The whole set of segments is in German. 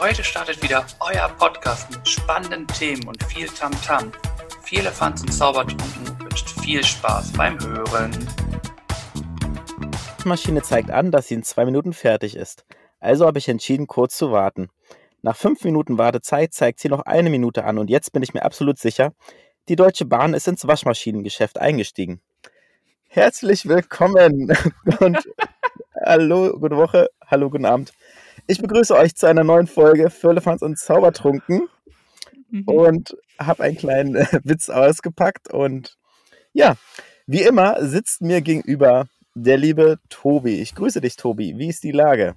Heute startet wieder euer Podcast mit spannenden Themen und viel Tamtam. -Tam. Viel Elefants und Zaubertrunken wünscht viel Spaß beim Hören. Die Maschine zeigt an, dass sie in zwei Minuten fertig ist. Also habe ich entschieden, kurz zu warten. Nach fünf Minuten Wartezeit zeigt sie noch eine Minute an und jetzt bin ich mir absolut sicher, die Deutsche Bahn ist ins Waschmaschinengeschäft eingestiegen. Herzlich willkommen und hallo, gute Woche, hallo, guten Abend. Ich begrüße euch zu einer neuen Folge Firlefanz und Zaubertrunken mhm. und habe einen kleinen äh, Witz ausgepackt und ja, wie immer sitzt mir gegenüber der liebe Tobi. Ich grüße dich, Tobi. Wie ist die Lage?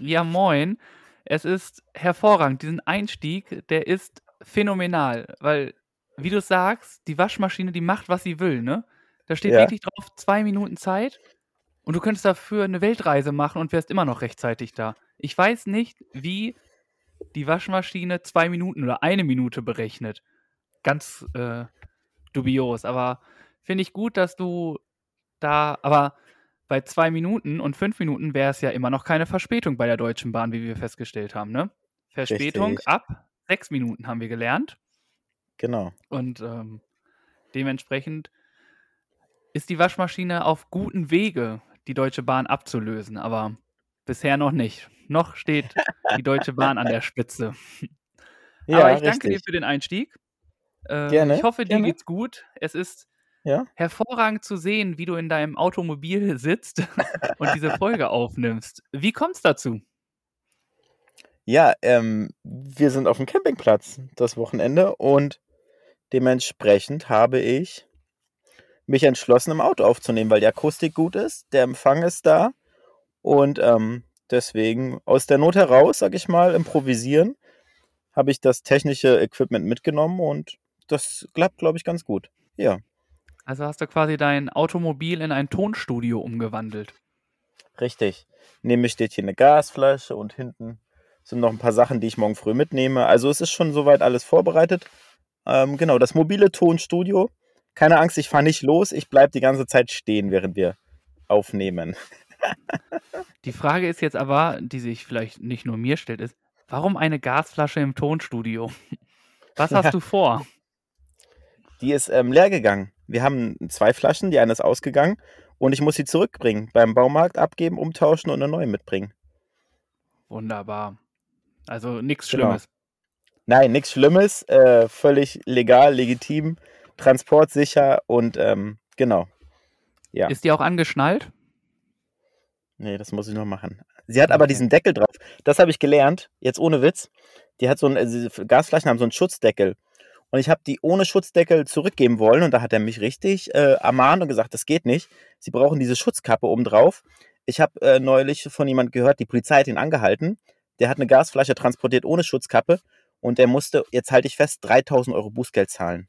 Ja, moin. Es ist hervorragend. Diesen Einstieg, der ist phänomenal, weil, wie du sagst, die Waschmaschine, die macht, was sie will, ne? Da steht ja. wirklich drauf, zwei Minuten Zeit und du könntest dafür eine Weltreise machen und wärst immer noch rechtzeitig da. Ich weiß nicht, wie die Waschmaschine zwei Minuten oder eine Minute berechnet. Ganz äh, dubios, aber finde ich gut, dass du da, aber bei zwei Minuten und fünf Minuten wäre es ja immer noch keine Verspätung bei der Deutschen Bahn, wie wir festgestellt haben, ne? Verspätung Richtig. ab sechs Minuten haben wir gelernt. Genau. Und ähm, dementsprechend ist die Waschmaschine auf gutem Wege, die Deutsche Bahn abzulösen, aber bisher noch nicht. Noch steht die Deutsche Bahn an der Spitze. Ja, aber ich danke dir für den Einstieg. Äh, gerne. Ich hoffe, dir gerne. geht's gut. Es ist ja? hervorragend zu sehen, wie du in deinem Automobil sitzt und diese Folge aufnimmst. Wie kommt es dazu? Ja, ähm, wir sind auf dem Campingplatz das Wochenende und dementsprechend habe ich mich entschlossen, im Auto aufzunehmen, weil die Akustik gut ist, der Empfang ist da und ähm, deswegen aus der Not heraus, sag ich mal, improvisieren, habe ich das technische Equipment mitgenommen und das klappt, glaube ich, ganz gut. Ja. Also hast du quasi dein Automobil in ein Tonstudio umgewandelt. Richtig. Neben mir steht hier eine Gasflasche und hinten sind noch ein paar Sachen, die ich morgen früh mitnehme. Also es ist schon soweit alles vorbereitet. Ähm, genau, das mobile Tonstudio. Keine Angst, ich fahre nicht los. Ich bleibe die ganze Zeit stehen, während wir aufnehmen. die Frage ist jetzt aber, die sich vielleicht nicht nur mir stellt, ist, warum eine Gasflasche im Tonstudio? Was hast ja. du vor? Die ist ähm, leer gegangen. Wir haben zwei Flaschen, die eine ist ausgegangen und ich muss sie zurückbringen, beim Baumarkt abgeben, umtauschen und eine neue mitbringen. Wunderbar. Also nichts genau. Schlimmes. Nein, nichts Schlimmes, äh, völlig legal, legitim, transportsicher und ähm, genau. Ja. Ist die auch angeschnallt? Nee, das muss ich noch machen. Sie hat okay. aber diesen Deckel drauf. Das habe ich gelernt, jetzt ohne Witz. Die hat so ein, also Gasflaschen haben so einen Schutzdeckel. Und ich habe die ohne Schutzdeckel zurückgeben wollen und da hat er mich richtig äh, ermahnt und gesagt, das geht nicht. Sie brauchen diese Schutzkappe obendrauf. Ich habe äh, neulich von jemand gehört, die Polizei hat ihn angehalten. Der hat eine Gasflasche transportiert ohne Schutzkappe und der musste, jetzt halte ich fest, 3000 Euro Bußgeld zahlen.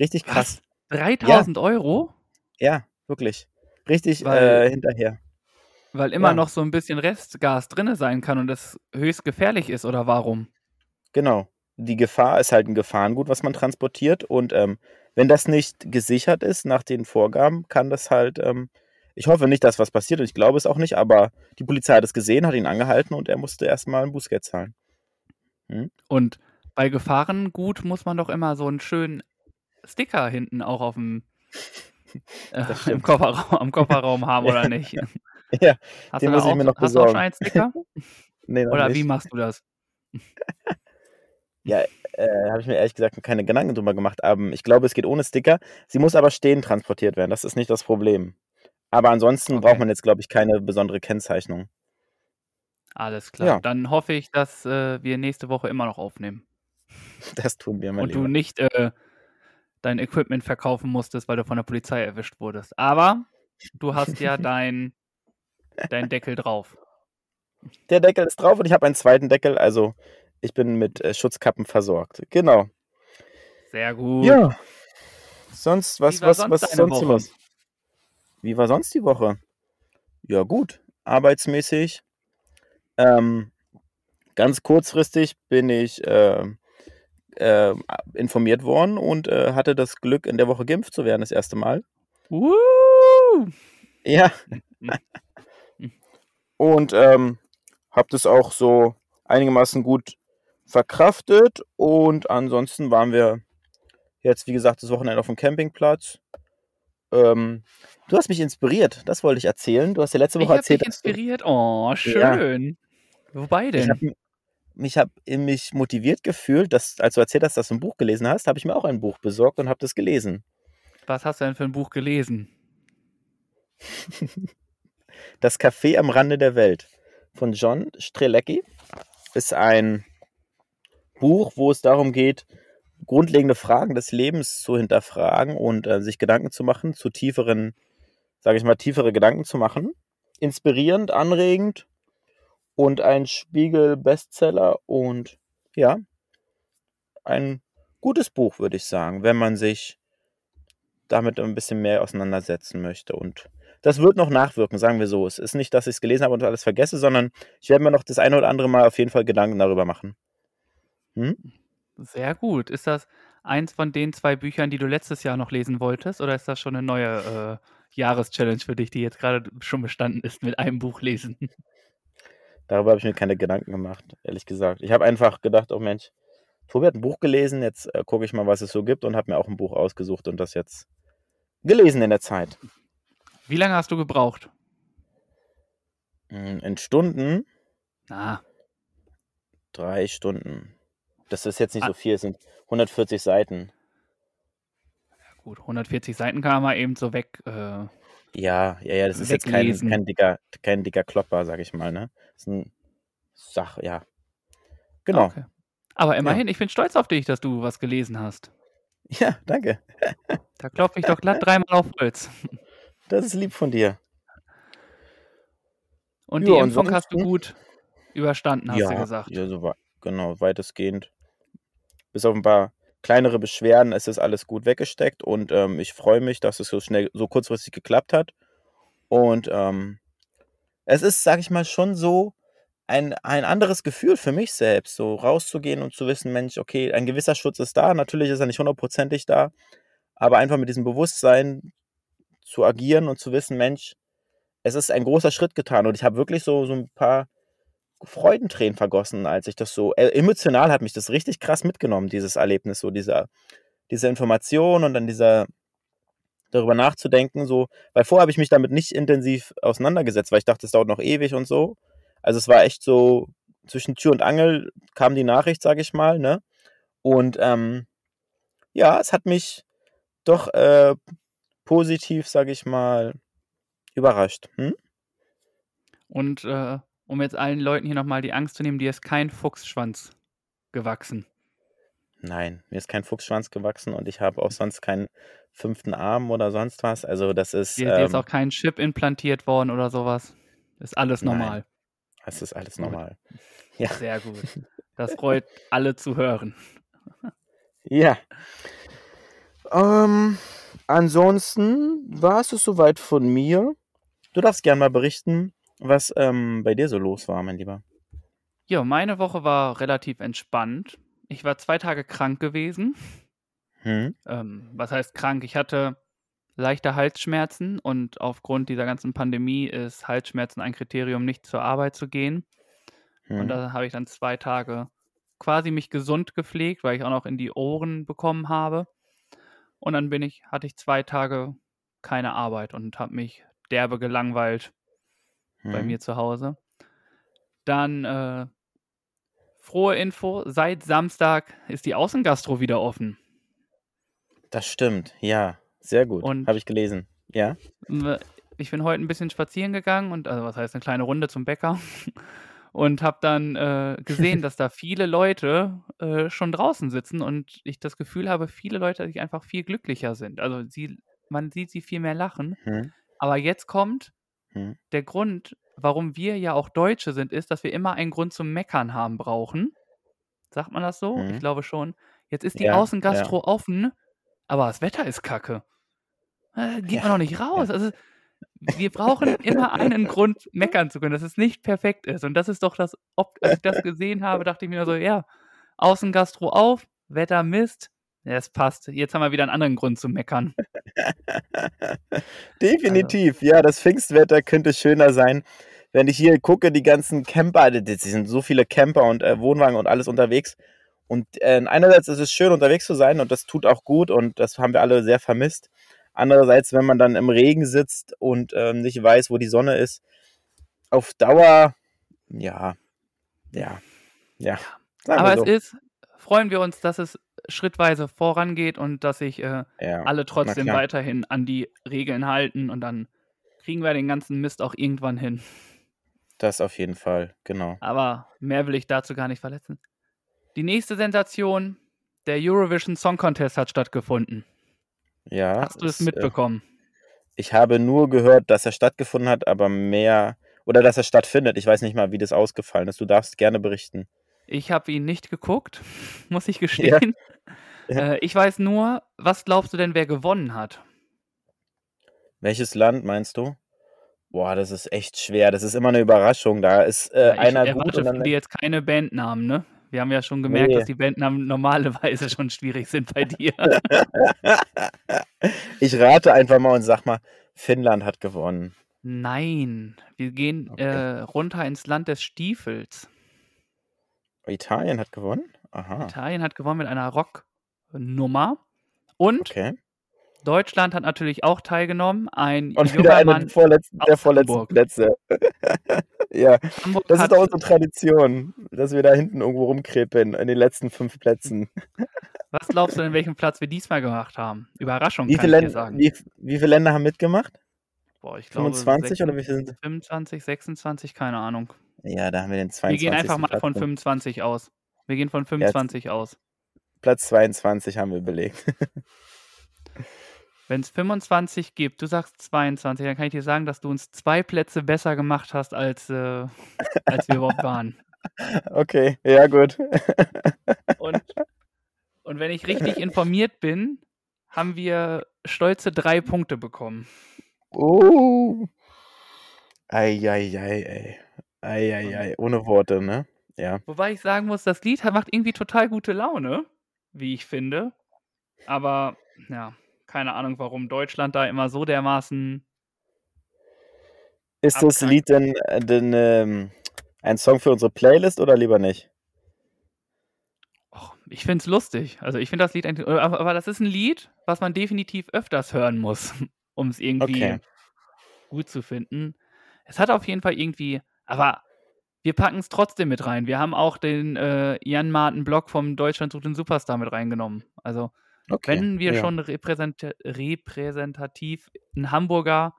Richtig krass. Was? 3000 ja. Euro? Ja, wirklich. Richtig weil, äh, hinterher. Weil immer ja. noch so ein bisschen Restgas drin sein kann und das höchst gefährlich ist, oder warum? Genau die Gefahr ist halt ein Gefahrengut, was man transportiert. Und ähm, wenn das nicht gesichert ist nach den Vorgaben, kann das halt, ähm, ich hoffe nicht, dass was passiert und ich glaube es auch nicht, aber die Polizei hat es gesehen, hat ihn angehalten und er musste erstmal ein Bußgeld zahlen. Hm? Und bei Gefahrengut muss man doch immer so einen schönen Sticker hinten auch auf dem äh, im Kofferraum, am Kofferraum haben, oder nicht? ja, hast den muss ich mir noch besorgen. Hast du auch schon einen Sticker? nee, oder nicht. wie machst du das? Ja, äh, habe ich mir ehrlich gesagt keine Gedanken drüber gemacht. Aber ich glaube, es geht ohne Sticker. Sie muss aber stehen transportiert werden. Das ist nicht das Problem. Aber ansonsten okay. braucht man jetzt, glaube ich, keine besondere Kennzeichnung. Alles klar. Ja. Dann hoffe ich, dass äh, wir nächste Woche immer noch aufnehmen. Das tun wir mal. Und lieber. du nicht äh, dein Equipment verkaufen musstest, weil du von der Polizei erwischt wurdest. Aber du hast ja dein, dein Deckel drauf. Der Deckel ist drauf und ich habe einen zweiten Deckel, also ich bin mit äh, Schutzkappen versorgt. Genau. Sehr gut. Ja. Sonst, was, was, sonst was sonst los? Wie war sonst die Woche? Ja, gut. Arbeitsmäßig. Ähm, ganz kurzfristig bin ich äh, äh, informiert worden und äh, hatte das Glück, in der Woche geimpft zu werden, das erste Mal. Woo! Ja. und ähm, habe das auch so einigermaßen gut verkraftet und ansonsten waren wir jetzt, wie gesagt, das Wochenende auf dem Campingplatz. Ähm, du hast mich inspiriert, das wollte ich erzählen. Du hast ja letzte Woche ich erzählt. Dich inspiriert? Oh, schön. Ja. Wobei denn? Ich habe mich, hab mich motiviert gefühlt, dass, als du erzählt hast, dass du ein Buch gelesen hast, habe ich mir auch ein Buch besorgt und habe das gelesen. Was hast du denn für ein Buch gelesen? das Café am Rande der Welt von John Strelecki ist ein Buch, wo es darum geht, grundlegende Fragen des Lebens zu hinterfragen und äh, sich Gedanken zu machen, zu tieferen, sage ich mal, tiefere Gedanken zu machen. Inspirierend, anregend und ein Spiegel-Bestseller und ja, ein gutes Buch, würde ich sagen, wenn man sich damit ein bisschen mehr auseinandersetzen möchte. Und das wird noch nachwirken, sagen wir so. Es ist nicht, dass ich es gelesen habe und alles vergesse, sondern ich werde mir noch das eine oder andere Mal auf jeden Fall Gedanken darüber machen. Hm? Sehr gut. Ist das eins von den zwei Büchern, die du letztes Jahr noch lesen wolltest, oder ist das schon eine neue äh, Jahreschallenge für dich, die jetzt gerade schon bestanden ist mit einem Buch lesen? Darüber habe ich mir keine Gedanken gemacht, ehrlich gesagt. Ich habe einfach gedacht, oh Mensch, Tobi hat ein Buch gelesen, jetzt äh, gucke ich mal, was es so gibt und habe mir auch ein Buch ausgesucht und das jetzt gelesen in der Zeit. Wie lange hast du gebraucht? Hm, in Stunden? Ah. Drei Stunden. Das ist jetzt nicht ah. so viel, es sind 140 Seiten. Ja, gut, 140 Seiten kann man eben so weg. Äh, ja, ja, ja, das ist jetzt kein, kein, dicker, kein dicker Klopper, sag ich mal, ne? Das ist ein Sach, ja. Genau. Okay. Aber immerhin, ja. ich bin stolz auf dich, dass du was gelesen hast. Ja, danke. Da klopfe ich doch glatt dreimal auf Holz. Das ist lieb von dir. Und ja, die Impfung hast du gut überstanden, hast ja, du gesagt. Ja, so, genau, weitestgehend bis auf ein paar kleinere Beschwerden ist es alles gut weggesteckt und ähm, ich freue mich, dass es so schnell, so kurzfristig geklappt hat. Und ähm, es ist, sag ich mal, schon so ein, ein anderes Gefühl für mich selbst, so rauszugehen und zu wissen, Mensch, okay, ein gewisser Schutz ist da, natürlich ist er nicht hundertprozentig da, aber einfach mit diesem Bewusstsein zu agieren und zu wissen, Mensch, es ist ein großer Schritt getan und ich habe wirklich so, so ein paar Freudentränen vergossen, als ich das so, äh, emotional hat mich das richtig krass mitgenommen, dieses Erlebnis, so dieser, diese Information und dann dieser, darüber nachzudenken, so, weil vorher habe ich mich damit nicht intensiv auseinandergesetzt, weil ich dachte, es dauert noch ewig und so. Also es war echt so, zwischen Tür und Angel kam die Nachricht, sage ich mal, ne? Und ähm, ja, es hat mich doch äh, positiv, sage ich mal, überrascht. Hm? Und äh, um jetzt allen Leuten hier nochmal die Angst zu nehmen, dir ist kein Fuchsschwanz gewachsen. Nein, mir ist kein Fuchsschwanz gewachsen und ich habe auch sonst keinen fünften Arm oder sonst was. Also das ist. Dir, ähm, ist auch kein Chip implantiert worden oder sowas. Ist alles normal. Nein, es ist alles normal. Ja. Sehr gut. Das freut alle zu hören. Ja. Ähm, ansonsten war es soweit von mir. Du darfst gerne mal berichten, was ähm, bei dir so los war, mein Lieber. Ja, meine Woche war relativ entspannt. Ich war zwei Tage krank gewesen. Hm. Ähm, was heißt krank? Ich hatte leichte Halsschmerzen und aufgrund dieser ganzen Pandemie ist Halsschmerzen ein Kriterium, nicht zur Arbeit zu gehen. Hm. Und da habe ich dann zwei Tage quasi mich gesund gepflegt, weil ich auch noch in die Ohren bekommen habe. Und dann bin ich, hatte ich zwei Tage keine Arbeit und habe mich derbe gelangweilt hm. bei mir zu Hause. Dann äh, frohe Info, seit Samstag ist die Außengastro wieder offen. Das stimmt, ja, sehr gut. Habe ich gelesen, ja. Ich bin heute ein bisschen spazieren gegangen und, also was heißt eine kleine Runde zum Bäcker und habe dann äh, gesehen, dass da viele Leute äh, schon draußen sitzen und ich das Gefühl habe, viele Leute sich einfach viel glücklicher sind. Also sie, man sieht sie viel mehr lachen. Hm. Aber jetzt kommt hm. Der Grund, warum wir ja auch Deutsche sind, ist, dass wir immer einen Grund zum Meckern haben brauchen. Sagt man das so? Ich mhm. glaube schon. Jetzt ist die Ja, Außengastro ja. offen, aber das Wetter ist kacke. Äh, geht man noch nicht raus. Also, wir brauchen immer einen Grund, meckern zu können, dass es nicht perfekt ist. Und das ist doch das, ob, als ich das gesehen habe, dachte ich mir so, ja, Außengastro auf, Wetter Mist, ja, es passt. Jetzt haben wir wieder einen anderen Grund zu meckern. Definitiv, also. ja, das Pfingstwetter könnte schöner sein. Wenn ich hier gucke, die ganzen Camper, es sind so viele Camper und äh, Wohnwagen und alles unterwegs. Und äh, einerseits ist es schön, unterwegs zu sein und das tut auch gut und das haben wir alle sehr vermisst. Andererseits, wenn man dann im Regen sitzt und ähm, nicht weiß, wo die Sonne ist, auf Dauer, ja, ja, ja. Aber so. es ist, freuen wir uns, dass es schrittweise vorangeht und dass sich äh, ja, alle trotzdem weiterhin an die Regeln halten und dann kriegen wir den ganzen Mist auch irgendwann hin. Das auf jeden Fall, genau. Aber mehr will ich dazu gar nicht verletzen. Die nächste Sensation, der Eurovision Song Contest hat stattgefunden. Ja. Hast du es äh, mitbekommen? Ich habe nur gehört, dass er stattgefunden hat, aber mehr oder dass er stattfindet. Ich weiß nicht mal, wie das ausgefallen ist. Du darfst gerne berichten. Ich habe ihn nicht geguckt, muss ich gestehen. Ja. Äh, ich weiß nur, was glaubst du denn, wer gewonnen hat? Welches Land meinst du? Boah, das ist echt schwer. Das ist immer eine Überraschung. Da ist äh, ja, einer gut und dann. von dir jetzt keine Bandnamen, ne? Wir haben ja schon gemerkt, nee. dass die Bandnamen normalerweise schon schwierig sind bei dir. ich rate einfach mal und sag mal, Finnland hat gewonnen. Nein, wir gehen okay. äh, runter ins Land des Stiefels. Italien hat gewonnen? Aha. Italien hat gewonnen mit einer Rocknummer. Und okay. Deutschland hat natürlich auch teilgenommen. Ein Und wieder einer der vorletzten, der vorletzten Plätze. ja, Hamburg das ist auch unsere Tradition, dass wir da hinten irgendwo rumkrepen in den letzten fünf Plätzen. Was glaubst du, in welchem Platz wir diesmal gemacht haben? Überraschung, wie kann ich dir sagen. Wie, wie, viele Länder haben mitgemacht? Boah, ich glaube 25 26, oder wie viele sind 25, 26, keine Ahnung. Ja, da haben wir den 22. Wir gehen einfach mal Platz von 25 aus. Wir gehen von 25 ja, aus. Platz 22 haben wir belegt. Wenn es 25 gibt, du sagst 22, dann kann ich dir sagen, dass du uns zwei Plätze besser gemacht hast, als, äh, als wir überhaupt waren. Okay, ja, gut. Und, und wenn ich richtig informiert bin, haben wir stolze drei Punkte bekommen. Oh. Eieiei, ey. Eieiei, ohne Worte, ne? Ja. Wobei ich sagen muss, das Lied macht irgendwie total gute Laune, wie ich finde. Aber, ja, keine Ahnung, warum Deutschland da immer so dermaßen. Ist das Lied denn, äh, denn ähm, ein Song für unsere Playlist oder lieber nicht? Och, ich finde es lustig. Also ich finde das Lied, aber, aber das ist ein Lied, was man definitiv öfters hören muss, um es irgendwie okay. gut zu finden. Es hat auf jeden Fall irgendwie, aber wir packen es trotzdem mit rein. Wir haben auch den äh, Jan Martin Block vom Deutschland sucht den Superstar mit reingenommen. Also Okay, Wenn wir ja. schon repräsent repräsentativ einen Hamburger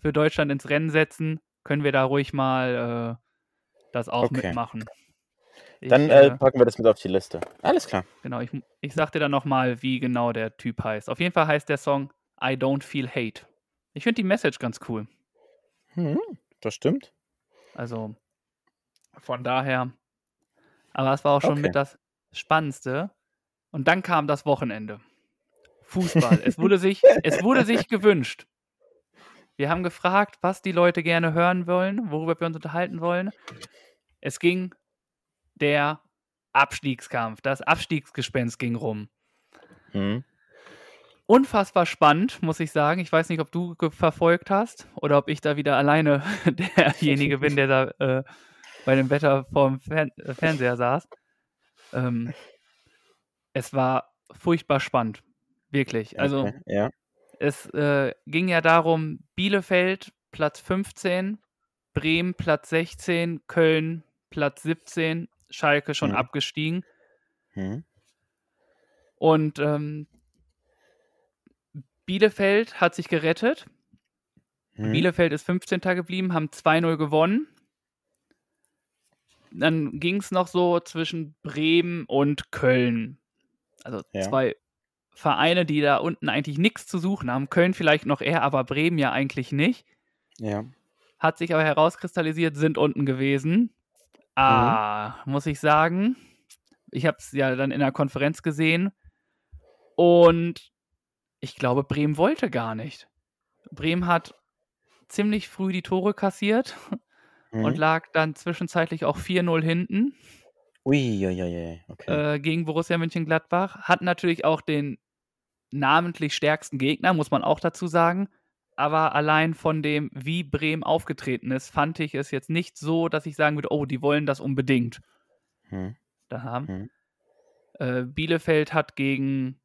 für Deutschland ins Rennen setzen, können wir da ruhig mal äh, das auch okay. mitmachen. Ich, dann äh, äh, packen wir das mit auf die Liste. Alles klar. Genau, ich, ich sag dir dann nochmal, wie genau der Typ heißt. Auf jeden Fall heißt der Song I Don't Feel Hate. Ich finde die Message ganz cool. Hm, das stimmt. Also, von daher. Aber es war auch schon okay. mit das Spannendste. Und dann kam das Wochenende. Fußball. es, wurde sich, es wurde sich gewünscht. Wir haben gefragt, was die Leute gerne hören wollen, worüber wir uns unterhalten wollen. Es ging der Abstiegskampf, das Abstiegsgespenst ging rum. Mhm. Unfassbar spannend, muss ich sagen. Ich weiß nicht, ob du verfolgt hast oder ob ich da wieder alleine derjenige bin, der da äh, bei dem Wetter vorm Fern Fernseher saß. Ähm, es war furchtbar spannend. Wirklich. Also, okay, ja. es äh, ging ja darum, Bielefeld Platz 15, Bremen Platz 16, Köln Platz 17, Schalke schon mhm. abgestiegen. Mhm. Und ähm, Bielefeld hat sich gerettet. Mhm. Bielefeld ist 15. geblieben, haben 2-0 gewonnen. Dann ging es noch so zwischen Bremen und Köln. Also ja. zwei Vereine, die da unten eigentlich nichts zu suchen haben. Köln vielleicht noch eher, aber Bremen ja eigentlich nicht. Ja. Hat sich aber herauskristallisiert, sind unten gewesen. Ah, mhm. muss ich sagen. Ich habe es ja dann in der Konferenz gesehen. Und ich glaube, Bremen wollte gar nicht. Bremen hat ziemlich früh die Tore kassiert mhm. und lag dann zwischenzeitlich auch 4-0 hinten. Ui, ui, ui, okay. äh, gegen Borussia Mönchengladbach. Hat natürlich auch den namentlich stärksten Gegner, muss man auch dazu sagen. aber allein von dem, wie Bremen aufgetreten ist, fand ich es jetzt nicht so, dass ich sagen würde, oh, die wollen das unbedingt. Hm. Da haben. Hm. Äh, Bielefeld hat gegen,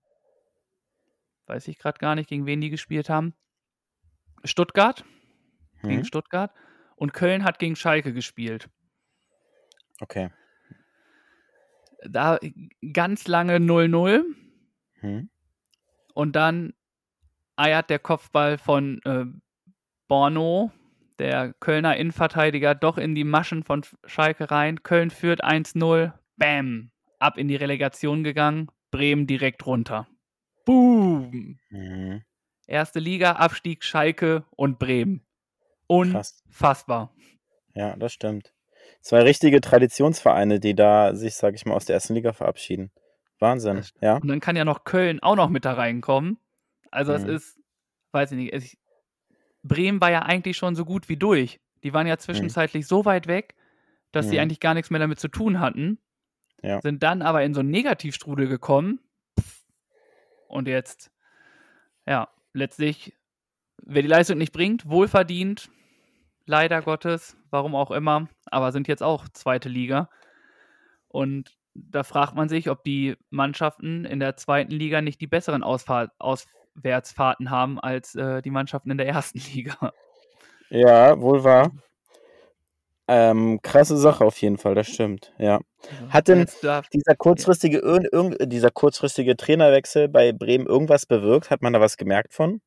weiß ich gerade gar nicht, gegen wen die gespielt haben. Stuttgart. Hm. Gegen Stuttgart. Und Köln hat gegen Schalke gespielt. Okay. Da ganz lange 0-0. Hm. Und dann eiert der Kopfball von äh, Borno, der Kölner Innenverteidiger, doch in die Maschen von Schalke rein. Köln führt 1-0. Bam. Ab in die Relegation gegangen. Bremen direkt runter. Boom. Mhm. Erste Liga, Abstieg Schalke und Bremen. Unfassbar. Ja, das stimmt. Zwei richtige Traditionsvereine, die da sich, sag ich mal, aus der ersten Liga verabschieden. Wahnsinn, ja. Und dann kann ja noch Köln auch noch mit da reinkommen. Also es mhm. ist, weiß ich nicht, es, Bremen war ja eigentlich schon so gut wie durch. Die waren ja mhm. zwischenzeitlich mhm. so weit weg, dass mhm. sie eigentlich gar nichts mehr damit zu tun hatten. Ja. Sind dann aber in so einen Negativstrudel gekommen. Und jetzt, ja, letztlich, wer die Leistung nicht bringt, wohlverdient, leider Gottes, warum auch immer, aber sind jetzt auch zweite Liga. Und da fragt man sich, ob die Mannschaften in der zweiten Liga nicht die besseren Ausfahr Auswärtsfahrten haben als äh, die Mannschaften in der ersten Liga. Ja, wohl wahr. Ähm, krasse Sache auf jeden Fall, das stimmt, ja. Hat denn dieser kurzfristige, dieser kurzfristige Trainerwechsel bei Bremen irgendwas bewirkt? Hat man da was gemerkt von?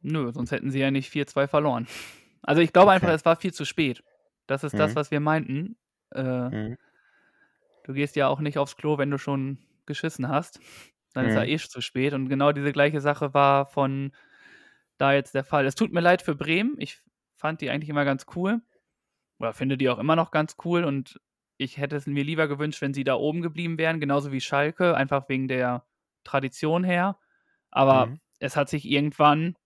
Nö, sonst hätten sie ja nicht 4-2 verloren. Also ich glaube okay. einfach, es war viel zu spät. Das ist mhm. das, was wir meinten. Äh, mhm. Du gehst ja auch nicht aufs Klo, wenn du schon geschissen hast. Dann mhm. ist ja eh zu spät. Und genau diese gleiche Sache war von da jetzt der Fall. Es tut mir leid für Bremen. Ich fand die eigentlich immer ganz cool. Oder finde die auch immer noch ganz cool. Und ich hätte es mir lieber gewünscht, wenn sie da oben geblieben wären, genauso wie Schalke, einfach wegen der Tradition her. Aber mhm. es hat sich irgendwann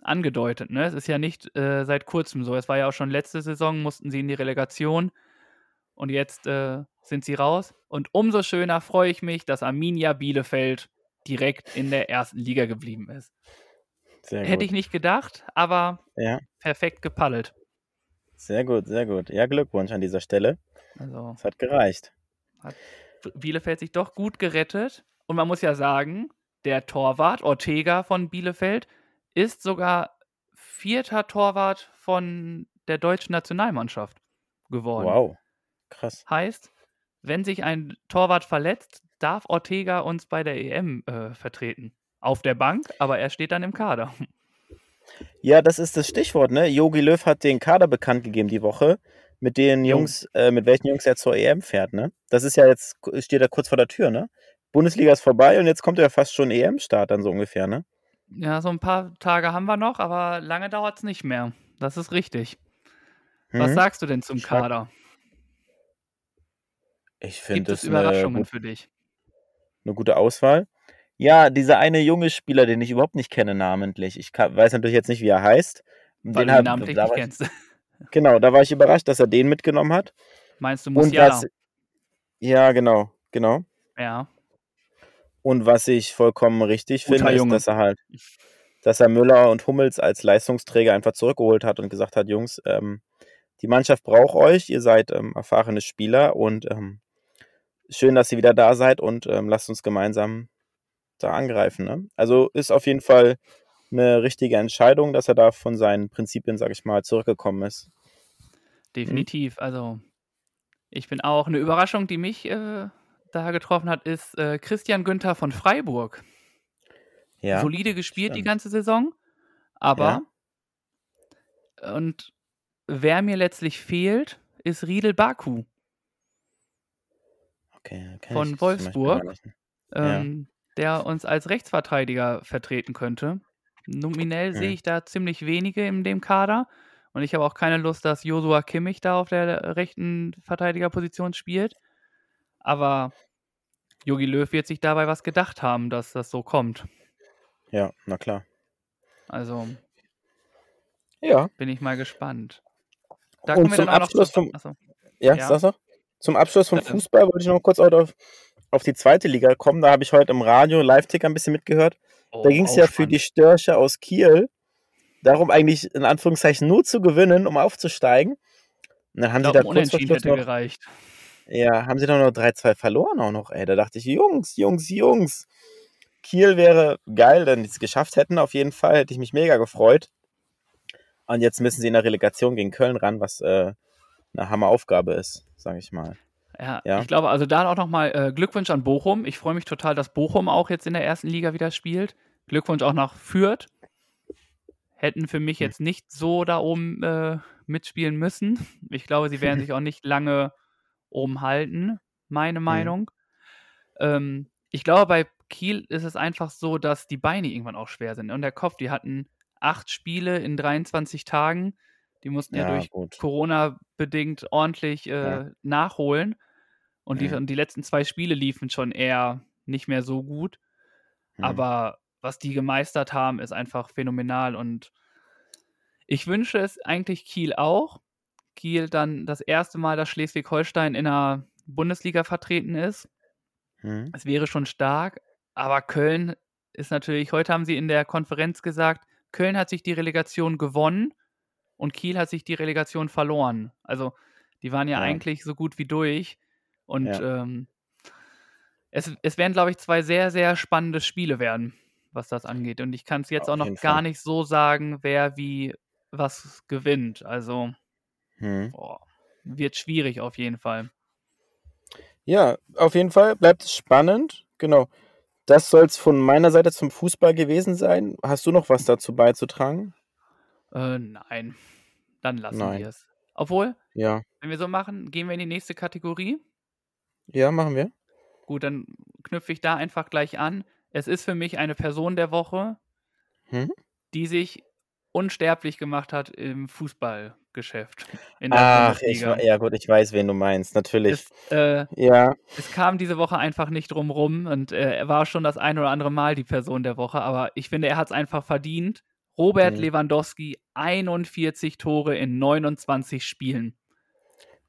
angedeutet. Ne? Es ist ja nicht äh, seit kurzem so. Es war ja auch schon letzte Saison, mussten sie in die Relegation. Und jetzt äh, sind sie raus. Und umso schöner freue ich mich, dass Arminia Bielefeld direkt in der ersten Liga geblieben ist. Sehr Hätte ich nicht gedacht, aber ja. perfekt gepaddelt. Sehr gut, sehr gut. Ja, Glückwunsch an dieser Stelle. Also, es hat gereicht. Hat Bielefeld sich doch gut gerettet. Und man muss ja sagen, der Torwart Ortega von Bielefeld ist sogar vierter Torwart von der deutschen Nationalmannschaft geworden. Wow, krass. Heißt, wenn sich ein Torwart verletzt, darf Ortega uns bei der EM äh, vertreten. Auf der Bank, aber er steht dann im Kader. Ja, das ist das Stichwort, ne? Jogi Löw hat den Kader bekannt gegeben die Woche, mit den Jungs, äh, mit welchen Jungs er zur EM fährt, ne? Das ist ja jetzt, steht er kurz vor der Tür, ne? Bundesliga ist vorbei und jetzt kommt ja fast schon EM-Start dann so ungefähr, ne? Ja, so ein paar Tage haben wir noch, aber lange dauert es nicht mehr. Das ist richtig. Mhm. Was sagst du denn zum Kader? Ich finde Gibt es Überraschungen für dich? Eine gute Auswahl. Ja, dieser eine junge Spieler, den ich überhaupt nicht kenne namentlich. Ich kann, weiß natürlich jetzt nicht, wie er heißt. Weil den du ihn namentlich nicht kennst. Genau, da war ich überrascht, dass er den mitgenommen hat. Meinst du Musiala? ja, genau, genau. Ja. Und was ich vollkommen richtig finde, ist, dass er halt, dass er Müller und Hummels als Leistungsträger einfach zurückgeholt hat und gesagt hat, Jungs, ähm, die Mannschaft braucht euch, ihr seid ähm, erfahrene Spieler und ähm, schön, dass ihr wieder da seid und ähm, lasst uns gemeinsam da angreifen. Ne? Also ist auf jeden Fall eine richtige Entscheidung, dass er da von seinen Prinzipien, sag ich mal, zurückgekommen ist. Definitiv. Also ich bin auch eine Überraschung, die mich äh, da getroffen hat, ist äh, Christian Günther von Freiburg. Ja. Solide gespielt stimmt. die ganze Saison, aber ja. und wer mir letztlich fehlt, ist Riedel Baku. Okay, von Wolfsburg, ähm, der uns als Rechtsverteidiger vertreten könnte. Nominell sehe ich da ziemlich wenige in dem Kader. Und ich habe auch keine Lust, dass Josua Kimmich da auf der rechten Verteidigerposition spielt. Aber Jogi Löw wird sich dabei was gedacht haben, dass das so kommt. Ja, na klar. Also. Ja. Bin ich mal gespannt. Da Und zum Abschluss vom. Achso. Ja, ja. Zum Abschluss vom Fußball wollte ich noch kurz auf, auf die zweite Liga kommen. Da habe ich heute im Radio Live-Ticker ein bisschen mitgehört. Oh, da ging es ja spannend. für die Störche aus Kiel darum, eigentlich in Anführungszeichen nur zu gewinnen, um aufzusteigen. Und dann haben sie da kurz vor Schluss noch, gereicht. Ja, haben sie dann noch 3-2 verloren auch noch, ey. Da dachte ich, Jungs, Jungs, Jungs. Kiel wäre geil, wenn die es geschafft hätten, auf jeden Fall. Hätte ich mich mega gefreut. Und jetzt müssen sie in der Relegation gegen Köln ran, was äh, eine Hammeraufgabe ist, sage ich mal. Ja, ja, ich glaube, also da auch nochmal äh, Glückwunsch an Bochum. Ich freue mich total, dass Bochum auch jetzt in der ersten Liga wieder spielt. Glückwunsch auch nach Fürth. Hätten für mich hm. jetzt nicht so da oben äh, mitspielen müssen. Ich glaube, sie werden sich auch nicht lange oben halten, meine hm. Meinung. Mhm. Ähm, ich glaube, bei Kiel ist es einfach so, dass die Beine irgendwann auch schwer sind. Und der Kopf, die hatten acht Spiele in 23 Tagen. Die mussten ja, ja durch gut. Corona bedingt ordentlich äh, ja. nachholen. Und die, mhm. und die letzten zwei Spiele liefen schon eher nicht mehr so gut. Mhm. Aber was die gemeistert haben, ist einfach phänomenal. Und ich wünsche es eigentlich Kiel auch. Kiel dann das erste Mal, dass Schleswig-Holstein in der Bundesliga vertreten ist. Es wäre schon stark. Aber Köln ist natürlich, heute haben sie in der Konferenz gesagt, Köln hat sich die Relegation gewonnen und Kiel hat sich die Relegation verloren. Also die waren ja, ja. eigentlich so gut wie durch. Und ja. ähm, es, es werden, glaube ich, zwei sehr, sehr spannende Spiele werden, was das angeht. Und ich kann es jetzt Auf auch noch gar nicht so sagen, wer wie was gewinnt. Also hm. boah, wird schwierig auf jeden Fall. Ja, auf jeden Fall bleibt es spannend. Genau. Das soll es von meiner Seite zum Fußball gewesen sein. Hast du noch was dazu beizutragen? Äh, nein. Dann lassen wir es. Obwohl, ja. wenn wir so machen, gehen wir in die nächste Kategorie. Ja, machen wir. Gut, dann knüpfe ich da einfach gleich an. Es ist für mich eine Person der Woche, hm? die sich unsterblich gemacht hat im Fußballgeschäft. Ach, ich, ja gut, ich weiß, wen du meinst, natürlich. Es, äh, ja. es kam diese Woche einfach nicht drum rum und äh, er war schon das ein oder andere Mal die Person der Woche, aber ich finde, er hat es einfach verdient. Robert mhm. Lewandowski, 41 Tore in 29 Spielen.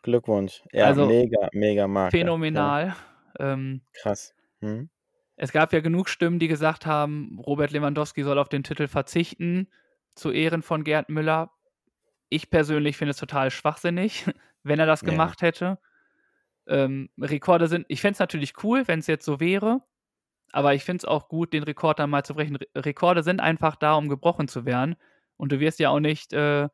Glückwunsch. Ja, also, mega, mega Marke. Phänomenal. Ja. Ähm, Krass. Hm? Es gab ja genug Stimmen, die gesagt haben, Robert Lewandowski soll auf den Titel verzichten zu Ehren von Gerd Müller. Ich persönlich finde es total schwachsinnig, wenn er das ja. gemacht hätte. Ähm, Rekorde sind, ich fände es natürlich cool, wenn es jetzt so wäre, aber ich finde es auch gut, den Rekord dann mal zu brechen. Re Rekorde sind einfach da, um gebrochen zu werden. Und du wirst ja auch nicht, äh,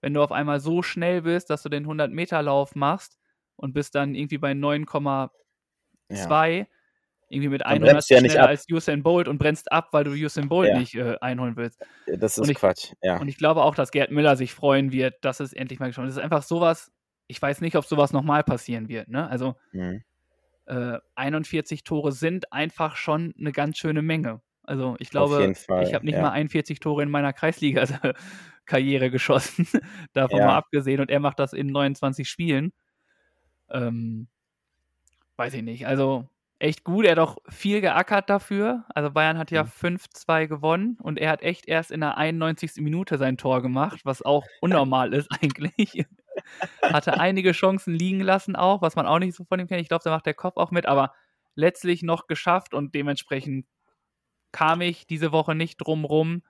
wenn du auf einmal so schnell bist, dass du den 100-Meter-Lauf machst und bist dann irgendwie bei 9,2, ja irgendwie mit 100 ja schneller als Usain Bolt und brennst ab, weil du Usain Bolt ja. nicht äh, einholen willst. Das ist ich, Quatsch, ja. Und ich glaube auch, dass Gerd Müller sich freuen wird, dass es endlich mal geschafft ist. Das ist einfach sowas, ich weiß nicht, ob sowas nochmal passieren wird. Ne? Also mhm. äh, 41 Tore sind einfach schon eine ganz schöne Menge. Also ich glaube, Fall, ich habe nicht ja. mal 41 Tore in meiner Kreisliga-Karriere geschossen, davon ja. mal abgesehen. Und er macht das in 29 Spielen. Ähm, weiß ich nicht. Also echt gut. Er hat auch viel geackert dafür. Also Bayern hat ja mhm. 5-2 gewonnen und er hat echt erst in der 91. Minute sein Tor gemacht, was auch unnormal ist eigentlich. Hatte einige Chancen liegen lassen auch, was man auch nicht so von ihm kennt. Ich glaube, da macht der Kopf auch mit, aber letztlich noch geschafft und dementsprechend kam ich diese Woche nicht drum rum.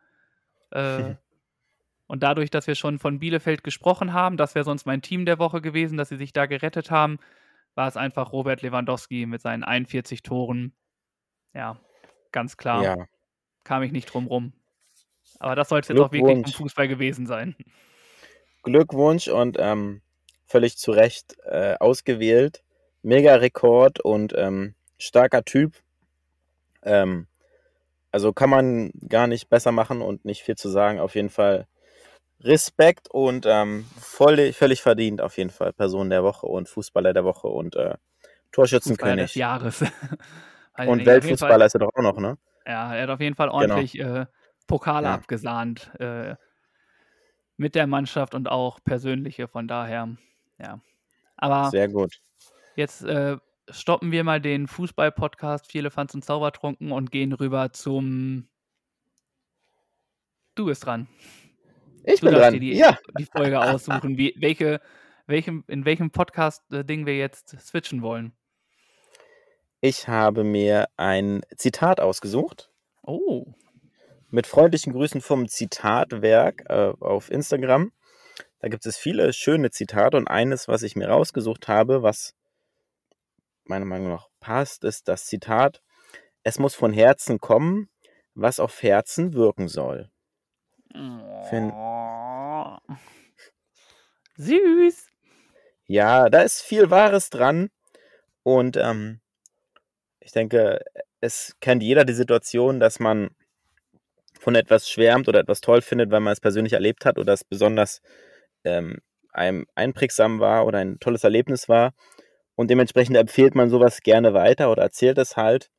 Äh, und dadurch, dass wir schon von Bielefeld gesprochen haben, das wäre sonst mein Team der Woche gewesen, dass sie sich da gerettet haben, war es einfach Robert Lewandowski mit seinen 41 Toren. Ja, ganz klar. Ja. Kam ich nicht drum rum. Aber das sollte jetzt auch wirklich im Fußball gewesen sein. Glückwunsch und ähm, völlig zu Recht äh, ausgewählt. Mega Rekord und ähm, starker Typ. Ähm, also kann man gar nicht besser machen und nicht viel zu sagen. Auf jeden Fall Respekt und ähm, voll, völlig verdient auf jeden Fall Person der Woche und Fußballer der Woche und äh, Torschützenkönig. des Jahres. und Weltfußballer Fall, ist er doch auch noch, ne? Ja, er hat auf jeden Fall genau. ordentlich genau. äh, Pokale ja. abgesahnt äh, mit der Mannschaft und auch persönliche, von daher, ja. Aber Sehr gut. Jetzt äh, stoppen wir mal den Fußball-Podcast Viele Fans und Zaubertrunken und gehen rüber zum Du bist dran. Ich du bin dran. Dir die, ja. die Folge aussuchen, wie, welche, welchem, in welchem Podcast-Ding wir jetzt switchen wollen. Ich habe mir ein Zitat ausgesucht. Oh. Mit freundlichen Grüßen vom Zitatwerk äh, auf Instagram. Da gibt es viele schöne Zitate und eines, was ich mir rausgesucht habe, was meiner Meinung nach passt, ist das Zitat: Es muss von Herzen kommen, was auf Herzen wirken soll. Find, Oh. Süß. ja, da ist viel Wahres dran und ähm, ich denke, es kennt jeder die Situation, dass man von etwas schwärmt oder etwas toll findet, weil man es persönlich erlebt hat oder es besonders ähm, einem einprägsam war oder ein tolles Erlebnis war. Und dementsprechend empfiehlt man sowas gerne weiter oder erzählt es halt.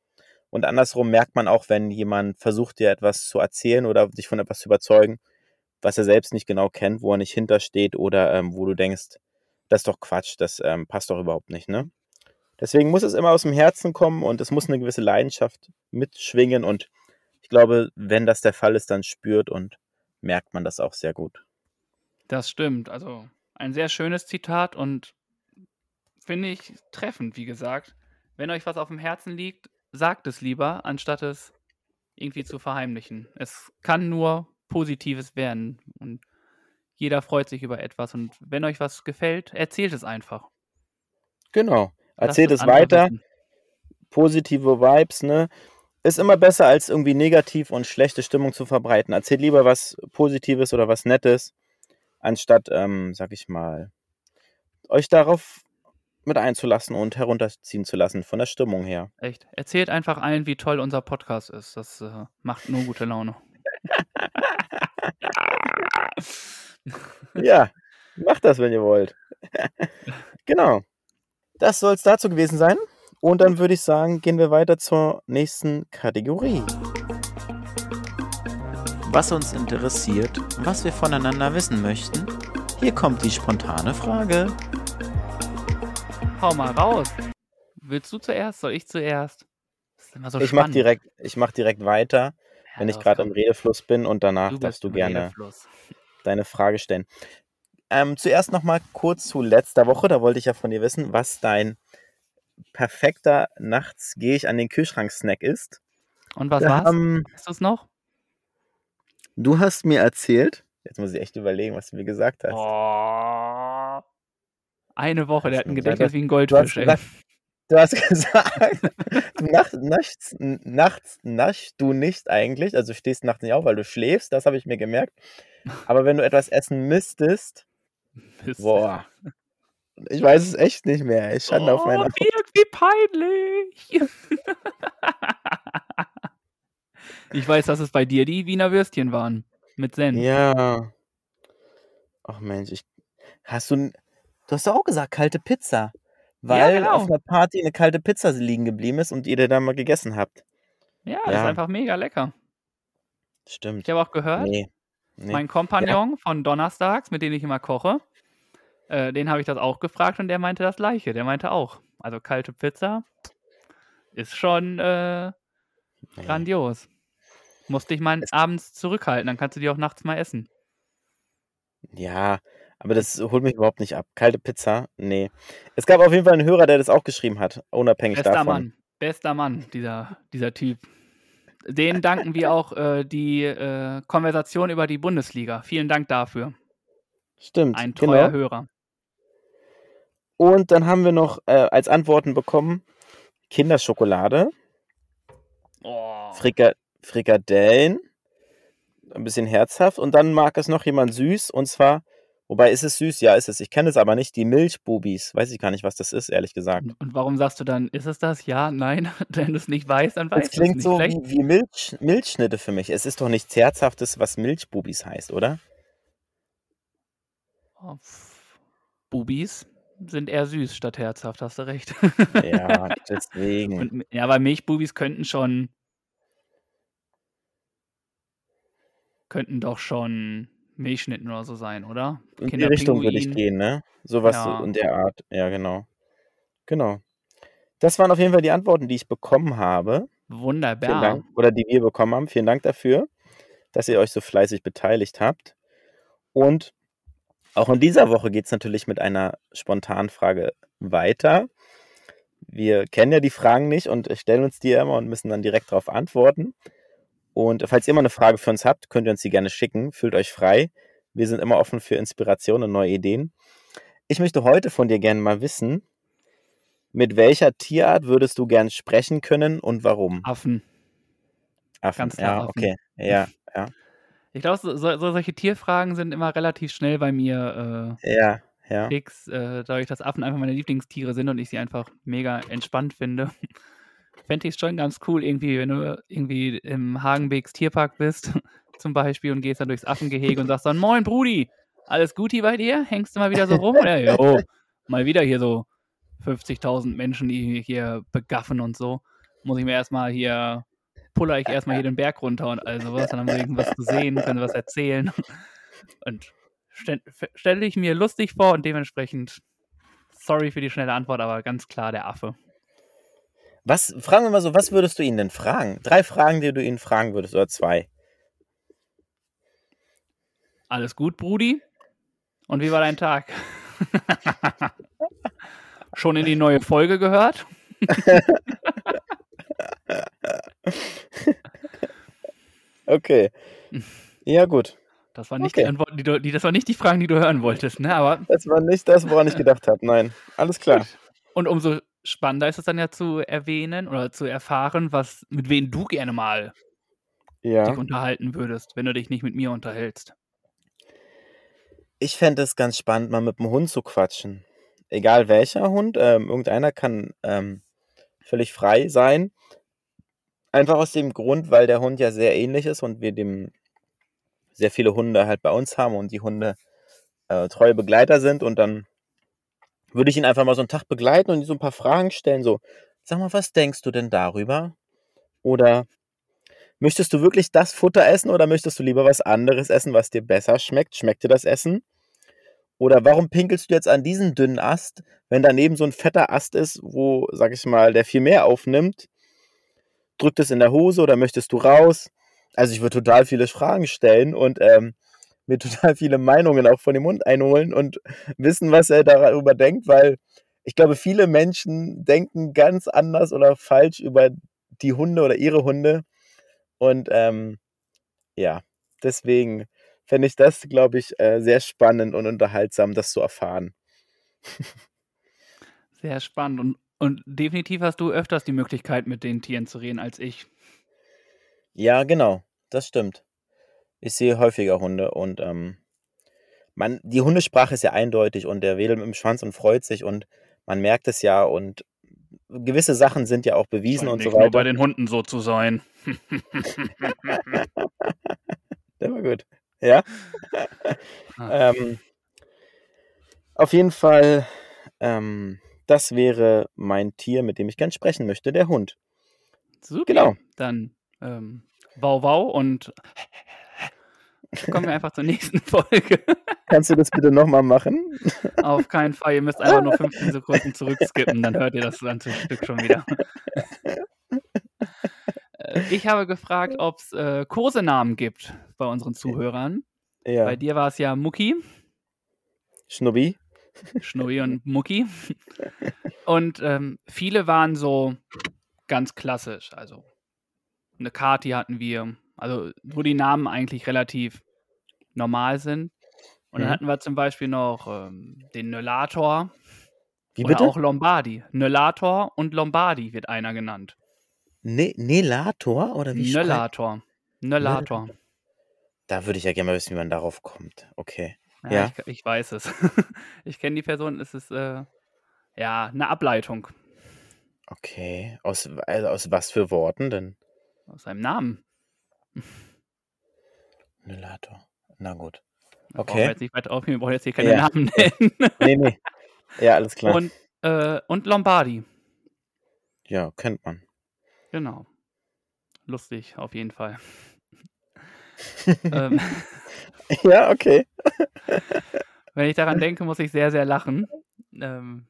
Und andersrum merkt man auch, wenn jemand versucht, dir etwas zu erzählen oder dich von etwas zu überzeugen, was er selbst nicht genau kennt, wo er nicht hintersteht oder ähm, wo du denkst, das ist doch Quatsch, das ähm, passt doch überhaupt nicht, ne? Deswegen muss es immer aus dem Herzen kommen und es muss eine gewisse Leidenschaft mitschwingen und ich glaube, wenn das der Fall ist, dann spürt und merkt man das auch sehr gut. Das stimmt. Also ein sehr schönes Zitat und finde ich treffend, wie gesagt. Wenn euch was auf dem Herzen liegt, sagt es lieber, anstatt es irgendwie zu verheimlichen. Es kann nur Positives werden und jeder freut sich über etwas und wenn euch was gefällt, erzählt es einfach. Genau. Erzählt es weiter. wissen. Positive Vibes, ne? Ist immer besser, als irgendwie negativ und schlechte Stimmung zu verbreiten. Erzählt lieber was Positives oder was Nettes, anstatt, ähm, sag ich mal, euch darauf mit einzulassen und herunterziehen zu lassen von der Stimmung her. Echt. Erzählt einfach allen, wie toll unser Podcast ist. Das äh, macht nur gute Laune. Ja, macht das, wenn ihr wollt. genau. Das soll es dazu gewesen sein. Und dann würde ich sagen, gehen wir weiter zur nächsten Kategorie. Was uns interessiert, was wir voneinander wissen möchten. Hier kommt die spontane Frage. Hau mal raus. Willst du zuerst? Soll ich zuerst? So ich mache direkt, ich mach direkt weiter, Ja, wenn ich gerade im Redefluss bin und danach Du darfst du gerne Redefluss. deine Frage stellen. Ähm, zuerst nochmal kurz zu letzter Woche. Da wollte ich ja von dir wissen, was dein perfekter nachts gehe ich an den Kühlschrank-Snack ist. Und was Wir war's? haben- Weißt du es noch? du hast mir erzählt, jetzt muss ich echt überlegen, was du mir gesagt hast. Oh. Eine Woche, der Hast hat ein du gesagt, Gedächtnis wie ein Du hast Goldfisch, ey. gesagt, du hast gesagt du nachts, nachts, nachts naschst du nicht eigentlich, also du stehst nachts nicht auf, weil du schläfst, das habe ich mir gemerkt. Aber wenn du etwas essen müsstest, Mist. boah, ich weiß es echt nicht mehr. Ich stand auf oh, meiner Dirk, wie peinlich. ich weiß, dass es bei dir die Wiener Würstchen waren. Mit Senf. Ja. Ach Mensch, ich. Hast du. Du hast doch auch gesagt, kalte Pizza. Weil genau. auf einer Party eine kalte Pizza liegen geblieben ist und ihr dann mal gegessen habt. Ja, das ist Ja. einfach mega lecker. Stimmt. Ich habe auch gehört, Nee. nee. mein Kompagnon von Donnerstags, mit dem ich immer koche, äh, den habe ich das auch gefragt und der meinte das gleiche. Der meinte auch, also kalte Pizza ist schon äh, Nee. grandios. Musst dich mal Es- abends zurückhalten, dann kannst du die auch nachts mal essen. Ja, aber das holt mich überhaupt nicht ab. Kalte Pizza? Nee. Es gab auf jeden Fall einen Hörer, der das auch geschrieben hat, unabhängig Bester davon. Mann, bester Mann, dieser, dieser Typ. Den danken wir auch äh, die äh, Konversation über die Bundesliga. Vielen Dank dafür. Stimmt. Ein treuer genau. Hörer. Und dann haben wir noch äh, als Antworten bekommen Kinderschokolade, Oh. Frika Frikadellen, ein bisschen herzhaft und dann mag es noch jemand süß und zwar, wobei ist es süß? Ja, ist es. Ich kenne es aber nicht, die Milchbubis. Weiß ich gar nicht, was das ist, ehrlich gesagt. Und warum sagst du dann, ist es das? Ja, nein? Wenn du es nicht weißt, dann Es weißt du es klingt nicht. so Vielleicht wie, wie Milch, Milchschnitte für mich. Es ist doch nichts Herzhaftes, was Milchbubis heißt, oder? Oh. Bubis sind eher süß statt herzhaft, hast du recht. Ja, deswegen. Und, ja, aber Milchbubis könnten schon. Könnten doch schon Milchschnitten oder so sein, oder? In die Richtung würde ich gehen, ne? Sowas Ja. in der Art. Ja, genau. Genau. Das waren auf jeden Fall die Antworten, die ich bekommen habe. Wunderbar. Dank. Oder die wir bekommen haben. Vielen Dank dafür, dass ihr euch so fleißig beteiligt habt. Und auch in dieser Woche geht es natürlich mit einer spontanen Frage weiter. wir kennen ja die Fragen nicht und stellen uns die immer und müssen dann direkt darauf antworten. Und falls ihr mal eine Frage für uns habt, könnt ihr uns die gerne schicken. Fühlt euch frei. Wir sind immer offen für Inspiration und neue Ideen. Ich möchte heute von dir gerne mal wissen, mit welcher Tierart würdest du gern sprechen können und warum? Affen. Affen, Ganz klar ja, Affen. okay. Ja, ja, Ich glaube, so, so, solche Tierfragen sind immer relativ schnell bei mir ja, äh, ja. fix, äh, dadurch, dass Affen einfach meine Lieblingstiere sind und ich sie einfach mega entspannt finde. Fände ich es schon ganz cool, irgendwie, wenn du irgendwie im Hagenbecks Tierpark bist, zum Beispiel, und gehst dann durchs Affengehege und sagst dann, Moin, Brudi, alles Guti bei dir? Hängst du mal wieder so rum? Ja, jo, mal wieder hier so 50.000 Menschen, die hier begaffen und so. Muss ich mir erstmal hier, puller ich erstmal hier den Berg runter und all sowas. Dann haben wir irgendwas zu sehen, können was erzählen. Und stell, stelle ich mir lustig vor und dementsprechend, sorry für die schnelle Antwort, aber ganz klar der Affe. Was, fragen wir mal so, was würdest du ihn denn fragen? Drei Fragen, die du ihn fragen würdest, oder zwei? Alles gut, Brudi? Und wie war dein Tag? Schon in die neue Folge gehört? Okay. Ja, gut. Das war nicht Okay. die Antworten, die du, die, das war nicht die Fragen, die du hören wolltest, ne? Aber Das war nicht das, woran ich gedacht habe. Nein. Alles klar. und umso spannender ist es dann ja zu erwähnen oder zu erfahren, was mit wem du gerne mal Ja. dich unterhalten würdest, wenn du dich nicht mit mir unterhältst. Ich fände es ganz spannend, mal mit dem Hund zu quatschen. Egal welcher Hund, ähm, irgendeiner kann ähm, völlig frei sein. Einfach aus dem Grund, weil der Hund ja sehr ähnlich ist und wir dem sehr viele Hunde halt bei uns haben und die Hunde äh, treue Begleiter sind und dann würde ich ihn einfach mal so einen Tag begleiten und ihm so ein paar Fragen stellen, so, sag mal, was denkst du denn darüber? Oder möchtest du wirklich das Futter essen oder möchtest du lieber was anderes essen, was dir besser schmeckt? Schmeckt dir das Essen? Oder warum pinkelst du jetzt an diesen dünnen Ast, wenn daneben so ein fetter Ast ist, wo, sag ich mal, der viel mehr aufnimmt? Drückt es in der Hose oder möchtest du raus? Also ich würde total viele Fragen stellen und ähm, mir total viele Meinungen auch von dem Hund einholen und wissen, was er darüber denkt, weil ich glaube, viele Menschen denken ganz anders oder falsch über die Hunde oder ihre Hunde. Und ähm, ja, deswegen fände ich das, glaube ich, äh, sehr spannend und unterhaltsam, das zu erfahren. Sehr spannend. Und, und definitiv hast du öfters die Möglichkeit, mit den Tieren zu reden als ich. Ja, genau, das stimmt. Ich sehe häufiger Hunde und ähm, man, die Hundesprache ist ja eindeutig und der wedelt mit dem Schwanz und freut sich und man merkt es ja und gewisse Sachen sind ja auch bewiesen und so nur bei weiter. den Hunden so zu sein. Der war gut. Ja. Ah. ähm, auf jeden Fall, ähm, das wäre mein Tier, mit dem ich gern sprechen möchte, der Hund. Super. Genau. Dann ähm, wow, wow und kommen wir einfach zur nächsten Folge. Kannst du das bitte nochmal machen? Auf keinen Fall. Ihr müsst einfach nur 15 Sekunden zurückskippen, dann hört ihr das ganze Stück schon wieder. Äh, Ich habe gefragt, ob es äh, Kosenamen gibt bei unseren Zuhörern. Ja. Bei dir war es ja Mucki, Schnubbi? Schnurri und Mucki. Und ähm, viele waren so ganz klassisch. Also eine Kati hatten wir, also wo die Namen eigentlich relativ normal sind. Und dann Mhm. hatten wir zum Beispiel noch ähm, den Nöllator Wie oder bitte? auch Lombardi. Nöllator und Lombardi wird einer genannt. Ne Nelator? Oder wie Nöllator. Nöllator. Da würde ich ja gerne mal wissen, wie man darauf kommt. Okay. Ja, Ja. Ich, ich weiß es. ich kenne die Person, es ist äh, ja eine Ableitung Okay. Aus, also aus was für Worten denn? aus seinem Namen. Nelator. Na gut. Brauchen Okay. wir jetzt nicht weiter aufnehmen, wir brauchen jetzt hier keine Ja. Namen nennen. Nee, nee. Ja, alles klar. Und, äh, und Lombardi. ja, kennt man. Genau. Lustig, auf jeden Fall. ähm, ja, okay. wenn ich daran denke, muss ich sehr, sehr lachen. Ähm,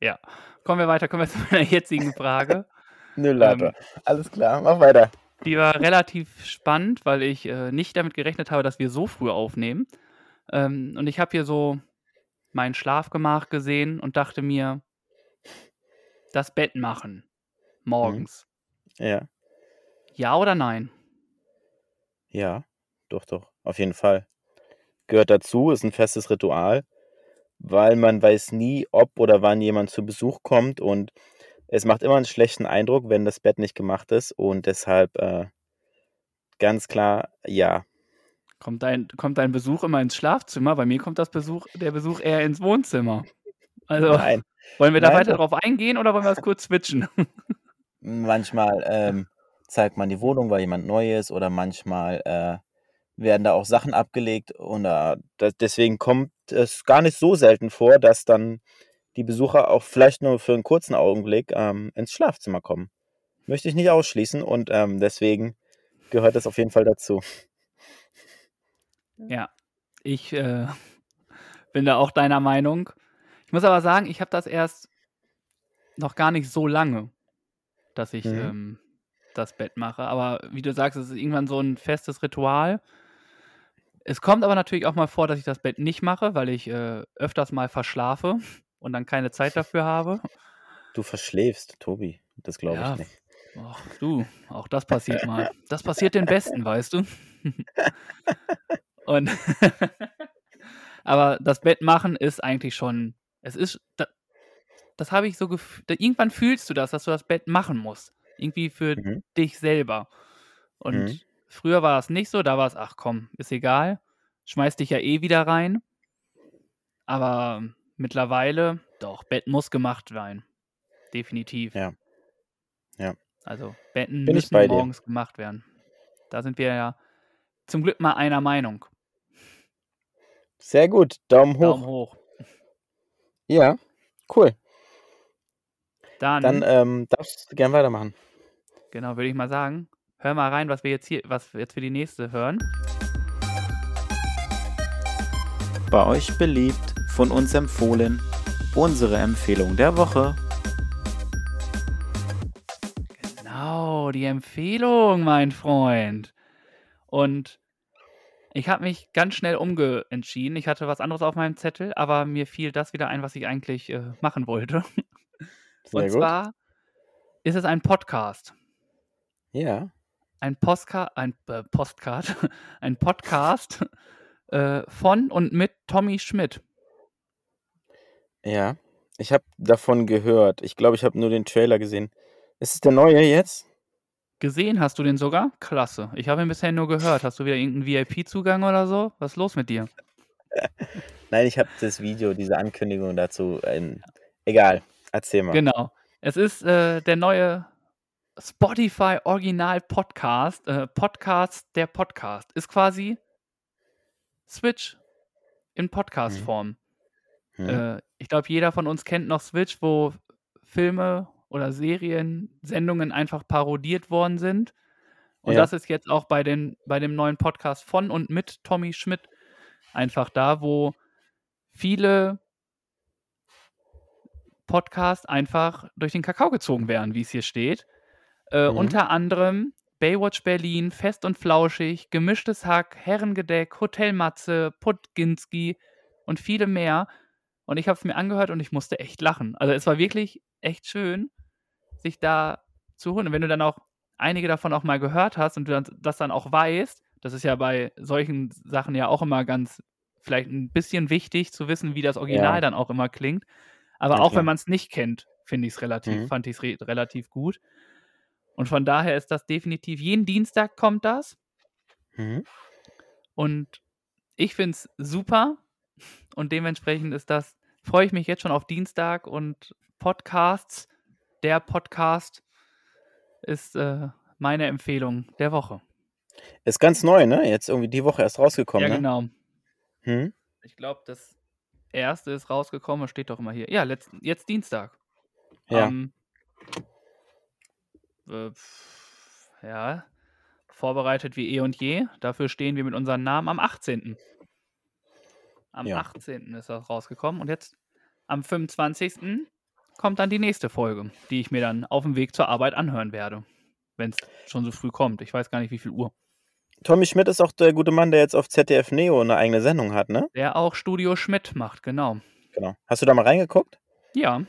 ja. Kommen wir weiter, kommen wir zu meiner jetzigen Frage. Nelator. Ähm, alles klar, mach weiter. Die war relativ spannend, weil ich äh, nicht damit gerechnet habe, dass wir so früh aufnehmen. Ähm, und ich habe hier so mein Schlafgemach gesehen und dachte mir, Das Bett machen. Mhm. Morgens. Ja. Ja oder nein? Ja, doch, doch, auf jeden Fall. Gehört dazu, ist ein festes Ritual, weil man weiß nie, ob oder wann jemand zu Besuch kommt und es macht immer einen schlechten Eindruck, wenn das Bett nicht gemacht ist und deshalb äh, ganz klar ja. Kommt dein, kommt dein Besuch immer ins Schlafzimmer? Bei mir kommt das Besuch, der Besuch eher ins Wohnzimmer. Also, Nein, wollen wir da nein, weiter drauf eingehen oder wollen wir das kurz switchen? Manchmal ähm, zeigt man die Wohnung, weil jemand neu ist oder manchmal äh, werden da auch Sachen abgelegt und äh, deswegen kommt es gar nicht so selten vor, dass dann die Besucher auch vielleicht nur für einen kurzen Augenblick ähm, ins Schlafzimmer kommen. Möchte ich nicht ausschließen und ähm, deswegen gehört das auf jeden Fall dazu. Ja, ich äh, bin da auch deiner Meinung. Ich muss aber sagen, ich habe das erst noch gar nicht so lange, dass ich Mhm. ähm, das Bett mache. Aber wie du sagst, es ist irgendwann so ein festes Ritual. Es kommt aber natürlich auch mal vor, dass ich das Bett nicht mache, weil ich äh, öfters mal verschlafe und dann keine Zeit dafür habe. Du verschläfst, Tobi. Das glaube Ja, ich nicht. ach du, auch das passiert mal. Das passiert den Besten, weißt du. Und aber das Bett machen ist eigentlich schon, es ist, da, das habe ich so gef da, irgendwann fühlst du das, dass du das Bett machen musst. Irgendwie für Mhm. dich selber. Und Mhm. früher war das nicht so, da war es, ach komm, ist egal, schmeiß dich ja eh wieder rein. Aber mittlerweile, doch, Bett muss gemacht sein. Definitiv. Ja. Ja. Also Betten Bin müssen bei dir. morgens gemacht werden. Da sind wir ja zum Glück mal einer Meinung. Sehr gut. Daumen hoch. Daumen hoch. Ja, cool. Dann, Dann ähm, darfst du gern weitermachen. genau, würde ich mal sagen, hör mal rein, was wir jetzt hier, was wir jetzt für die nächste hören. Bei euch beliebt, von uns empfohlen, unsere Empfehlung der Woche. Genau, die Empfehlung, mein Freund. Und ich habe mich ganz schnell umgeentschieden. Ich hatte was anderes auf meinem Zettel, aber mir fiel das wieder ein, was ich eigentlich äh, machen wollte. Sehr Und gut. zwar ist es ein Podcast. Ja. Ein Postka ein äh, Postcard, ein Podcast äh, von und mit Tommy Schmidt. Ja. Ich habe davon gehört. Ich glaube, ich habe nur den Trailer gesehen. Ist es der neue jetzt? Gesehen hast du den sogar? Klasse. Ich habe ihn bisher nur gehört. Hast du wieder irgendeinen VIP-Zugang oder so? Was ist los mit dir? Nein, ich habe das Video, diese Ankündigung dazu. Ähm, egal. Erzähl mal. Genau. Es ist äh, der neue Spotify Original Podcast. Äh, Podcast der Podcast. Ist quasi Switch in Podcast-Form. Hm. Äh, ich glaube, jeder von uns kennt noch Switch, wo Filme oder Serien, Sendungen einfach parodiert worden sind. Und Ja. das ist jetzt auch bei, den, bei dem neuen Podcast von und mit Tommy Schmidt einfach da, wo viele Podcasts einfach durch den Kakao gezogen werden, wie es hier steht. Äh, Mhm. Unter anderem Baywatch Berlin, Fest und Flauschig, Gemischtes Hack, Herrengedeck, Hotel Matze, Putginski und viele mehr. Und ich habe es mir angehört und ich musste echt lachen. Also es war wirklich echt schön, sich da zu holen. Und wenn du dann auch einige davon auch mal gehört hast und du dann, das dann auch weißt, das ist ja bei solchen Sachen ja auch immer ganz vielleicht ein bisschen wichtig zu wissen, wie das Original Ja. dann auch immer klingt. Aber Ja, auch klar. wenn man es nicht kennt, finde ich es relativ, Mhm. fand ich es re relativ gut. Und von daher ist das definitiv, jeden Dienstag kommt das. Mhm. Und ich finde es super. Und dementsprechend ist das, freue ich mich jetzt schon auf Dienstag und Podcasts. Der Podcast ist äh, meine Empfehlung der Woche. Ist ganz neu, ne? Jetzt irgendwie die Woche erst rausgekommen, ja, ne? genau. Hm? Ich glaube, das erste ist rausgekommen, das steht doch immer hier. Ja, letzt, jetzt Dienstag. Ja. Ähm, äh, ja, vorbereitet wie eh und je. Dafür stehen wir mit unserem Namen am 18. Am Ja. 18. ist das rausgekommen und jetzt am 25. kommt dann die nächste Folge, die ich mir dann auf dem Weg zur Arbeit anhören werde. Wenn es schon so früh kommt. Ich weiß gar nicht, wie viel Uhr. Tommy Schmidt ist auch der gute Mann, der jetzt auf ZDF Neo eine eigene Sendung hat, ne? Der auch Studio Schmidt macht, genau. Genau. Hast du da mal reingeguckt? Ja,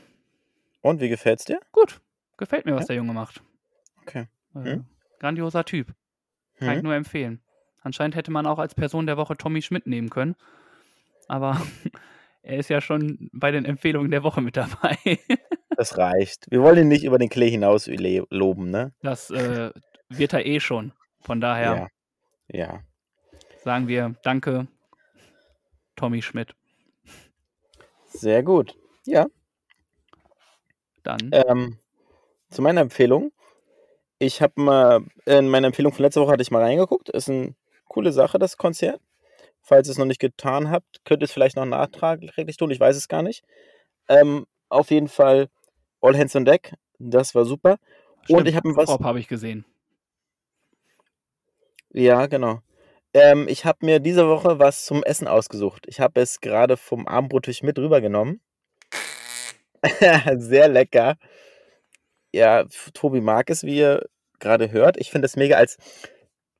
Und wie gefällt's dir? Gut. Gefällt mir, was Ja? der Junge macht. Okay. Äh, Mhm. grandioser Typ. Kann ich Mhm. nur empfehlen. Anscheinend hätte man auch als Person der Woche Tommy Schmidt nehmen können. Aber er ist ja schon bei den Empfehlungen der Woche mit dabei. Das reicht. Wir wollen ihn nicht über den Klee hinaus loben, ne? Das äh, wird er eh schon. Von daher Ja. Ja. sagen wir Danke, Tommy Schmidt. Sehr gut. Ja. Dann Ähm, zu meiner Empfehlung. Ich habe mal, in meiner Empfehlung von letzter Woche hatte ich mal reingeguckt. Ist eine coole Sache, das Konzert. Falls ihr es noch nicht getan habt, könnt ihr es vielleicht noch nachträglich tun. Ich weiß es gar nicht. Ähm, auf jeden Fall All Hands on Deck. Das war super. stimmt, ich hab mir was- habe ich gesehen. Ja, genau. Ähm, ich habe mir diese Woche was zum Essen ausgesucht. Ich habe es gerade vom Abendbrottisch mit rübergenommen. Sehr lecker. Ja, Tobi mag es, wie ihr gerade hört. Ich finde es mega als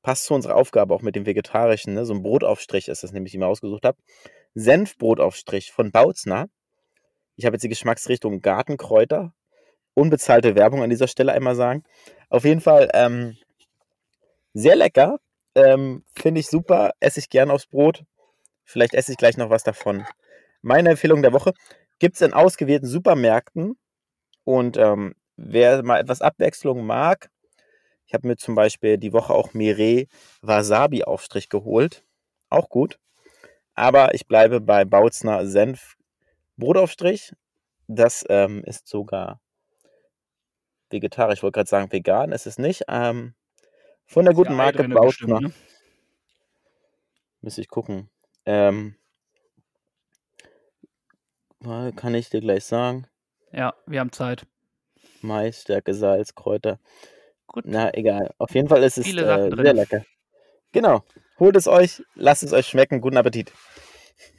passt zu unserer Aufgabe auch mit dem Vegetarischen. Ne? So ein Brotaufstrich ist das nämlich, die ich mir ausgesucht habe. Senfbrotaufstrich von Bautzner. Ich habe jetzt die Geschmacksrichtung Gartenkräuter. Unbezahlte Werbung an dieser Stelle einmal sagen. Auf jeden Fall ähm, sehr lecker. Ähm, Finde ich super. Esse ich gern aufs Brot. Vielleicht esse ich gleich noch was davon. Meine Empfehlung der Woche gibt es in ausgewählten Supermärkten. Und ähm, wer mal etwas Abwechslung mag, ich habe mir zum Beispiel die Woche auch Mireille Wasabi Aufstrich geholt. Auch gut. Aber ich bleibe bei Bautzner Senf Brotaufstrich. Das ähm, ist sogar vegetarisch. Ich wollte gerade sagen vegan. Ist es nicht. Ähm, von der guten ja Marke drinne bestimmt, Bautzner. ne? Müsste ich gucken. Ähm, kann ich dir gleich sagen. Ja, wir haben Zeit. Mais, Stärke, Salz, Kräuter. Gut. Na, egal. Auf jeden Fall ist es Viele äh, sehr lecker. Genau. Holt es euch, lasst es euch schmecken. Guten Appetit.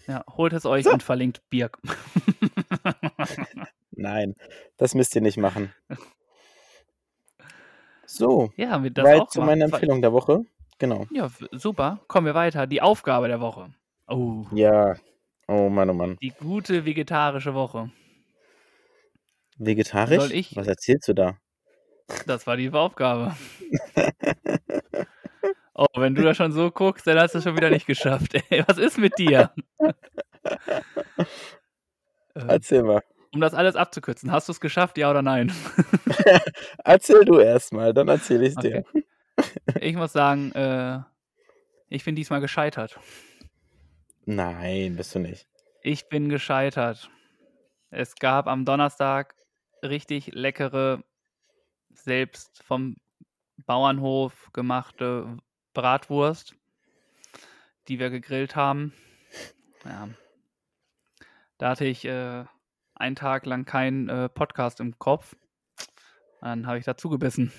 Ja, holt es euch So. und verlinkt Birk. Nein, das müsst ihr nicht machen. So, ja, haben wir das weit auch zu gemacht. meiner Empfehlung der Woche. Genau. Ja, super. Kommen wir weiter. Die Aufgabe der Woche. Oh, Ja. Oh Mann, oh Mann. die gute vegetarische Woche. Vegetarisch? Soll ich- Was erzählst du da? Das war die Aufgabe. Oh, wenn du da schon so guckst, dann hast du es schon wieder nicht geschafft. Ey, was ist mit dir? Äh, Erzähl mal. um das alles abzukürzen, hast du es geschafft, ja oder nein? Erzähl du erst mal, dann erzähl ich dir. Okay. Ich muss sagen, äh, ich bin diesmal gescheitert. Nein, bist du nicht. Ich bin gescheitert. Es gab am Donnerstag richtig leckere, selbst vom Bauernhof gemachte Bratwurst, die wir gegrillt haben. Ja. Da hatte ich äh, einen Tag lang keinen äh, Podcast im Kopf. Dann habe ich dazu gebissen.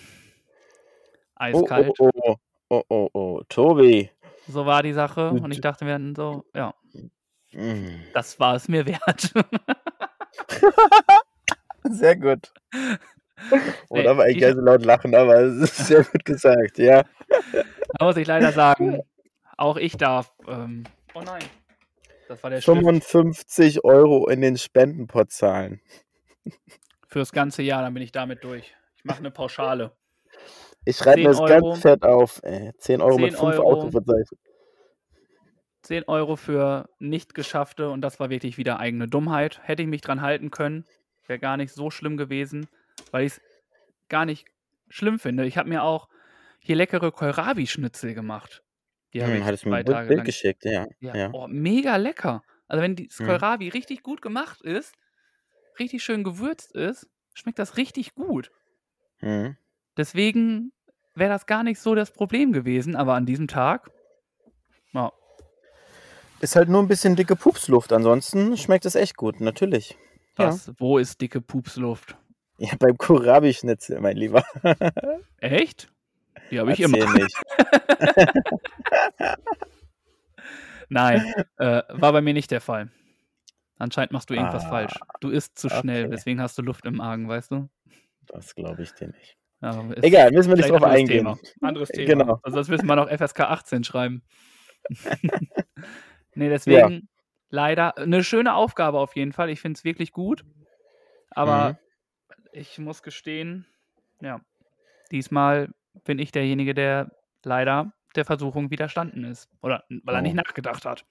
Oh, Eiskalt. oh, oh, oh, oh, oh, Tobi. So war die Sache. Und ich dachte mir dann so, ja, Mm. das war es mir wert. Sehr gut. Oh, Nee, da war ich so laut lachen, aber es ist sehr gut gesagt, ja. Da muss ich leider sagen, auch ich darf. Ähm, oh nein. Das war der Stift 55 Euro in den Spendenpot zahlen. fürs ganze Jahr, dann bin ich damit durch. Ich mache eine Pauschale. Ich schreibe 10 mir das Euro. ganz fett auf. Ey. 10 Euro mit 10 5 Euro. Ausrufezeichen. 10 Euro für nicht geschaffte und das war wirklich wieder eigene Dummheit. Hätte ich mich dran halten können, wäre gar nicht so schlimm gewesen, weil ich es gar nicht schlimm finde. Ich habe mir auch hier leckere Kohlrabi-Schnitzel gemacht. Die habe Hm, ich hattest mir zwei Bild, Tage Bild lang geschickt, ja. Ja, ja. Oh, mega lecker. Also wenn das Mhm. Kohlrabi richtig gut gemacht ist, richtig schön gewürzt ist, schmeckt das richtig gut. Hm. Deswegen wäre das gar nicht so das Problem gewesen, aber an diesem Tag, ja, Ist halt nur ein bisschen dicke Pupsluft. Ansonsten schmeckt es echt gut, natürlich. Ja. was, wo ist dicke Pupsluft? Ja, beim Kohlrabi-Schnitzel, mein Lieber. Echt? Die habe ich Erzähl immer. nicht. Nein, äh, war bei mir nicht der Fall. Anscheinend machst du irgendwas Ah, falsch. Du isst zu schnell, okay. deswegen hast du Luft im Magen, weißt du? Das glaube ich dir nicht. Ja, Egal, müssen wir nicht drauf anderes eingehen. Thema. Anderes Thema. Genau. Also das müssen wir noch FSK 18 schreiben. nee, deswegen leider eine schöne Aufgabe auf jeden Fall. Ich finde es wirklich gut. Aber Mhm. Ich muss gestehen, ja, diesmal bin ich derjenige, der leider der Versuchung widerstanden ist. Oder weil er nicht Oh. nachgedacht hat.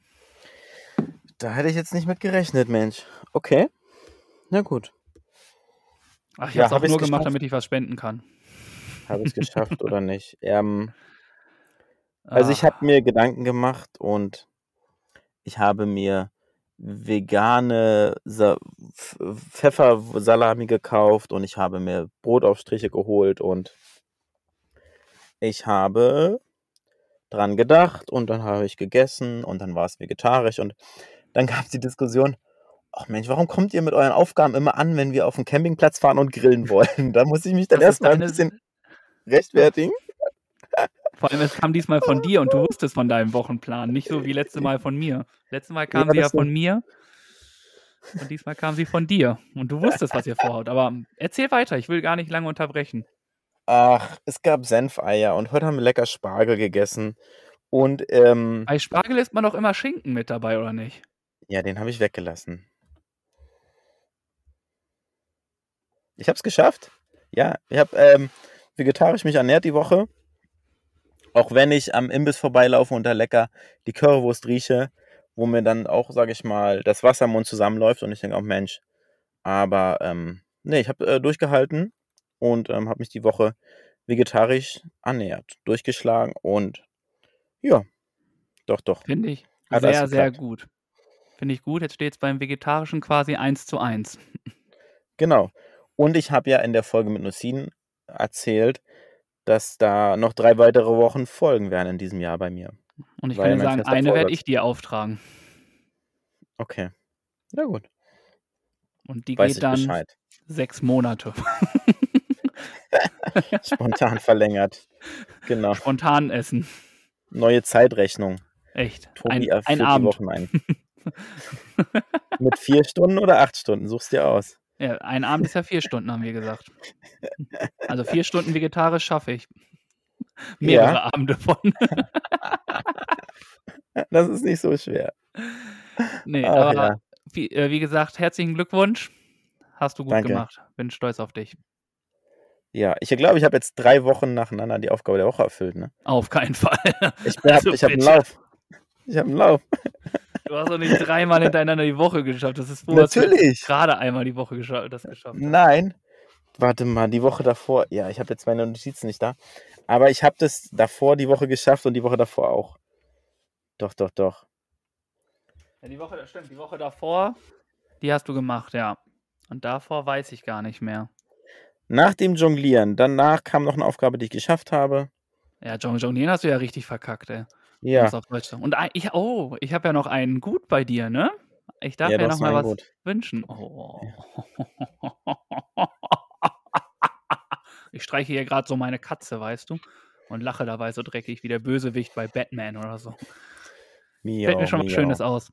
Da hätte ich jetzt nicht mit gerechnet, Mensch. Okay. Na gut. Ach, ich Ja, habe es nur gemacht, damit ich was spenden kann. Habe ich es geschafft oder nicht? Ähm, also ich Ah, habe mir Gedanken gemacht und ich habe mir vegane Sa Pf Pfeffersalami gekauft und ich habe mir Brotaufstriche geholt und ich habe dran gedacht und dann habe ich gegessen und dann war es vegetarisch und dann gab es die Diskussion, ach Mensch, warum kommt ihr mit euren Aufgaben immer an, wenn wir auf den Campingplatz fahren und grillen wollen? Da muss ich mich dann das ist erst mal ein bisschen rechtfertigen. Vor allem, es kam diesmal von dir und du wusstest von deinem Wochenplan, nicht so wie letztes Mal von mir. Letztes Mal kam Ja, sie ja von mir und diesmal kam sie von dir. Und du wusstest, was ihr vorhaut. Aber erzähl weiter, ich will gar nicht lange unterbrechen. Ach, es gab Senfeier und heute haben wir lecker Spargel gegessen und, ähm Bei Spargel ist man doch immer Schinken mit dabei, oder nicht? ja, den habe ich weggelassen. Ich habe es geschafft. Ja, ich habe, ähm, vegetarisch mich ernährt die Woche. Auch wenn ich am Imbiss vorbeilaufe und da lecker die Currywurst rieche, wo mir dann auch, sage ich mal, das Wasser im Mund zusammenläuft und ich denke: „Oh Mensch.“ Aber, ähm, ne, ich habe, äh, durchgehalten und, ähm, habe mich die Woche vegetarisch ernährt, durchgeschlagen und ja, doch, doch, Finde ich hat sehr, sehr gut. Finde ich gut. Jetzt steht es beim Vegetarischen quasi 1:1. Genau. Und ich habe ja in der Folge mit Nusin erzählt, dass da noch 3 weitere Wochen folgen werden in diesem Jahr bei mir. Und ich kann dir sagen, eine werde ich dir auftragen. Okay. Ja gut. Und die Weiß geht dann Bescheid. 6 Monate. Spontan verlängert. Genau. Spontan essen. Neue Zeitrechnung. Echt. Tobi Ein, ein Abend. Wochen ein. Mit 4 Stunden oder 8 Stunden? Such's dir aus. Ja, ein Abend ist ja 4 Stunden, haben wir gesagt. Also 4 Stunden vegetarisch schaffe ich. Mehrere Ja. Abende von. Das ist nicht so schwer. Ne, Ach aber ja. wie, äh, wie gesagt, herzlichen Glückwunsch. Hast du gut Danke. gemacht. Bin stolz auf dich. Ja, ich glaube, ich habe jetzt 3 Wochen nacheinander die Aufgabe der Woche erfüllt, ne? Auf keinen Fall. Ich Also ich habe 'n bitte. Lauf. Ich habe 'n Lauf. Du hast doch nicht dreimal hintereinander die Woche geschafft. Das ist jetzt Natürlich. gerade einmal die Woche gescha das geschafft hast. Nein. Warte mal, die Woche davor ja, ich habe jetzt meine Notizen nicht da, aber ich habe das davor die Woche geschafft und die Woche davor auch. Doch, doch, doch. Ja, die Woche, stimmt. Die Woche davor, die hast du gemacht, ja. Und davor weiß ich gar nicht mehr. Nach dem Jonglieren, danach kam noch 'ne Aufgabe, die ich geschafft habe. Ja, Jon Jonglieren hast du ja richtig verkackt, ey. Ja. es auf Deutsch zu und ich oh, ich habe ja noch einen Gut bei dir, ne? Ich darf Ja, ja noch mal was Gut. wünschen. Oh. Ich streiche hier grad so meine Katze, weißt du, und lache dabei so dreckig wie der Bösewicht bei Batman oder so. Fällt mir schon was Schönes aus.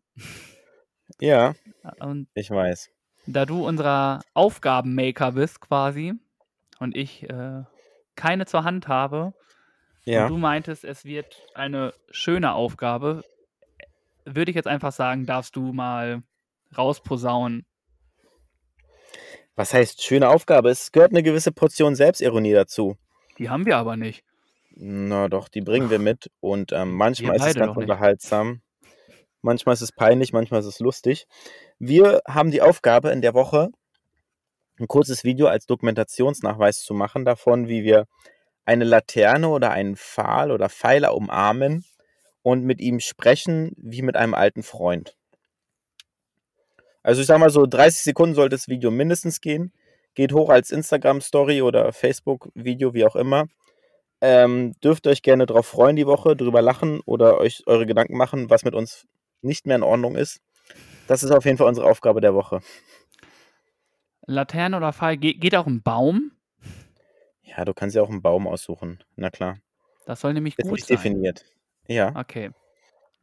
Ja, Und ich weiß. da du unser Aufgabenmaker bist quasi und ich, äh, keine zur Hand habe und Ja. du meintest, es wird eine schöne Aufgabe, würde ich jetzt einfach sagen, darfst du mal rausposaunen. Was heißt schöne Aufgabe? Es gehört 'ne gewisse Portion Selbstironie dazu. Die haben wir aber nicht. Na doch, die bringen wir mit und, ähm, manchmal ist es ganz unterhaltsam. Manchmal ist es peinlich, manchmal ist es lustig. Wir haben die Aufgabe in der Woche 'n kurzes Video als Dokumentationsnachweis zu machen davon, wie wir eine Laterne oder einen Pfahl oder Pfeiler umarmen und mit ihm sprechen wie mit einem alten Freund. Also, ich sage mal so 30 Sekunden sollte das Video mindestens gehen. Geht hoch als Instagram-Story oder Facebook-Video, wie auch immer. Ähm, dürft euch gerne drauf freuen die Woche, drüber lachen oder euch eure Gedanken machen, was mit uns nicht mehr in Ordnung ist. Das ist auf jeden Fall unsere Aufgabe der Woche. Laterne oder Pfeil, ge geht auch 'n Baum? Ja, du kannst dir auch 'n Baum aussuchen. Na klar. Das soll nämlich Ist gut nicht sein. definiert. Ja. Okay.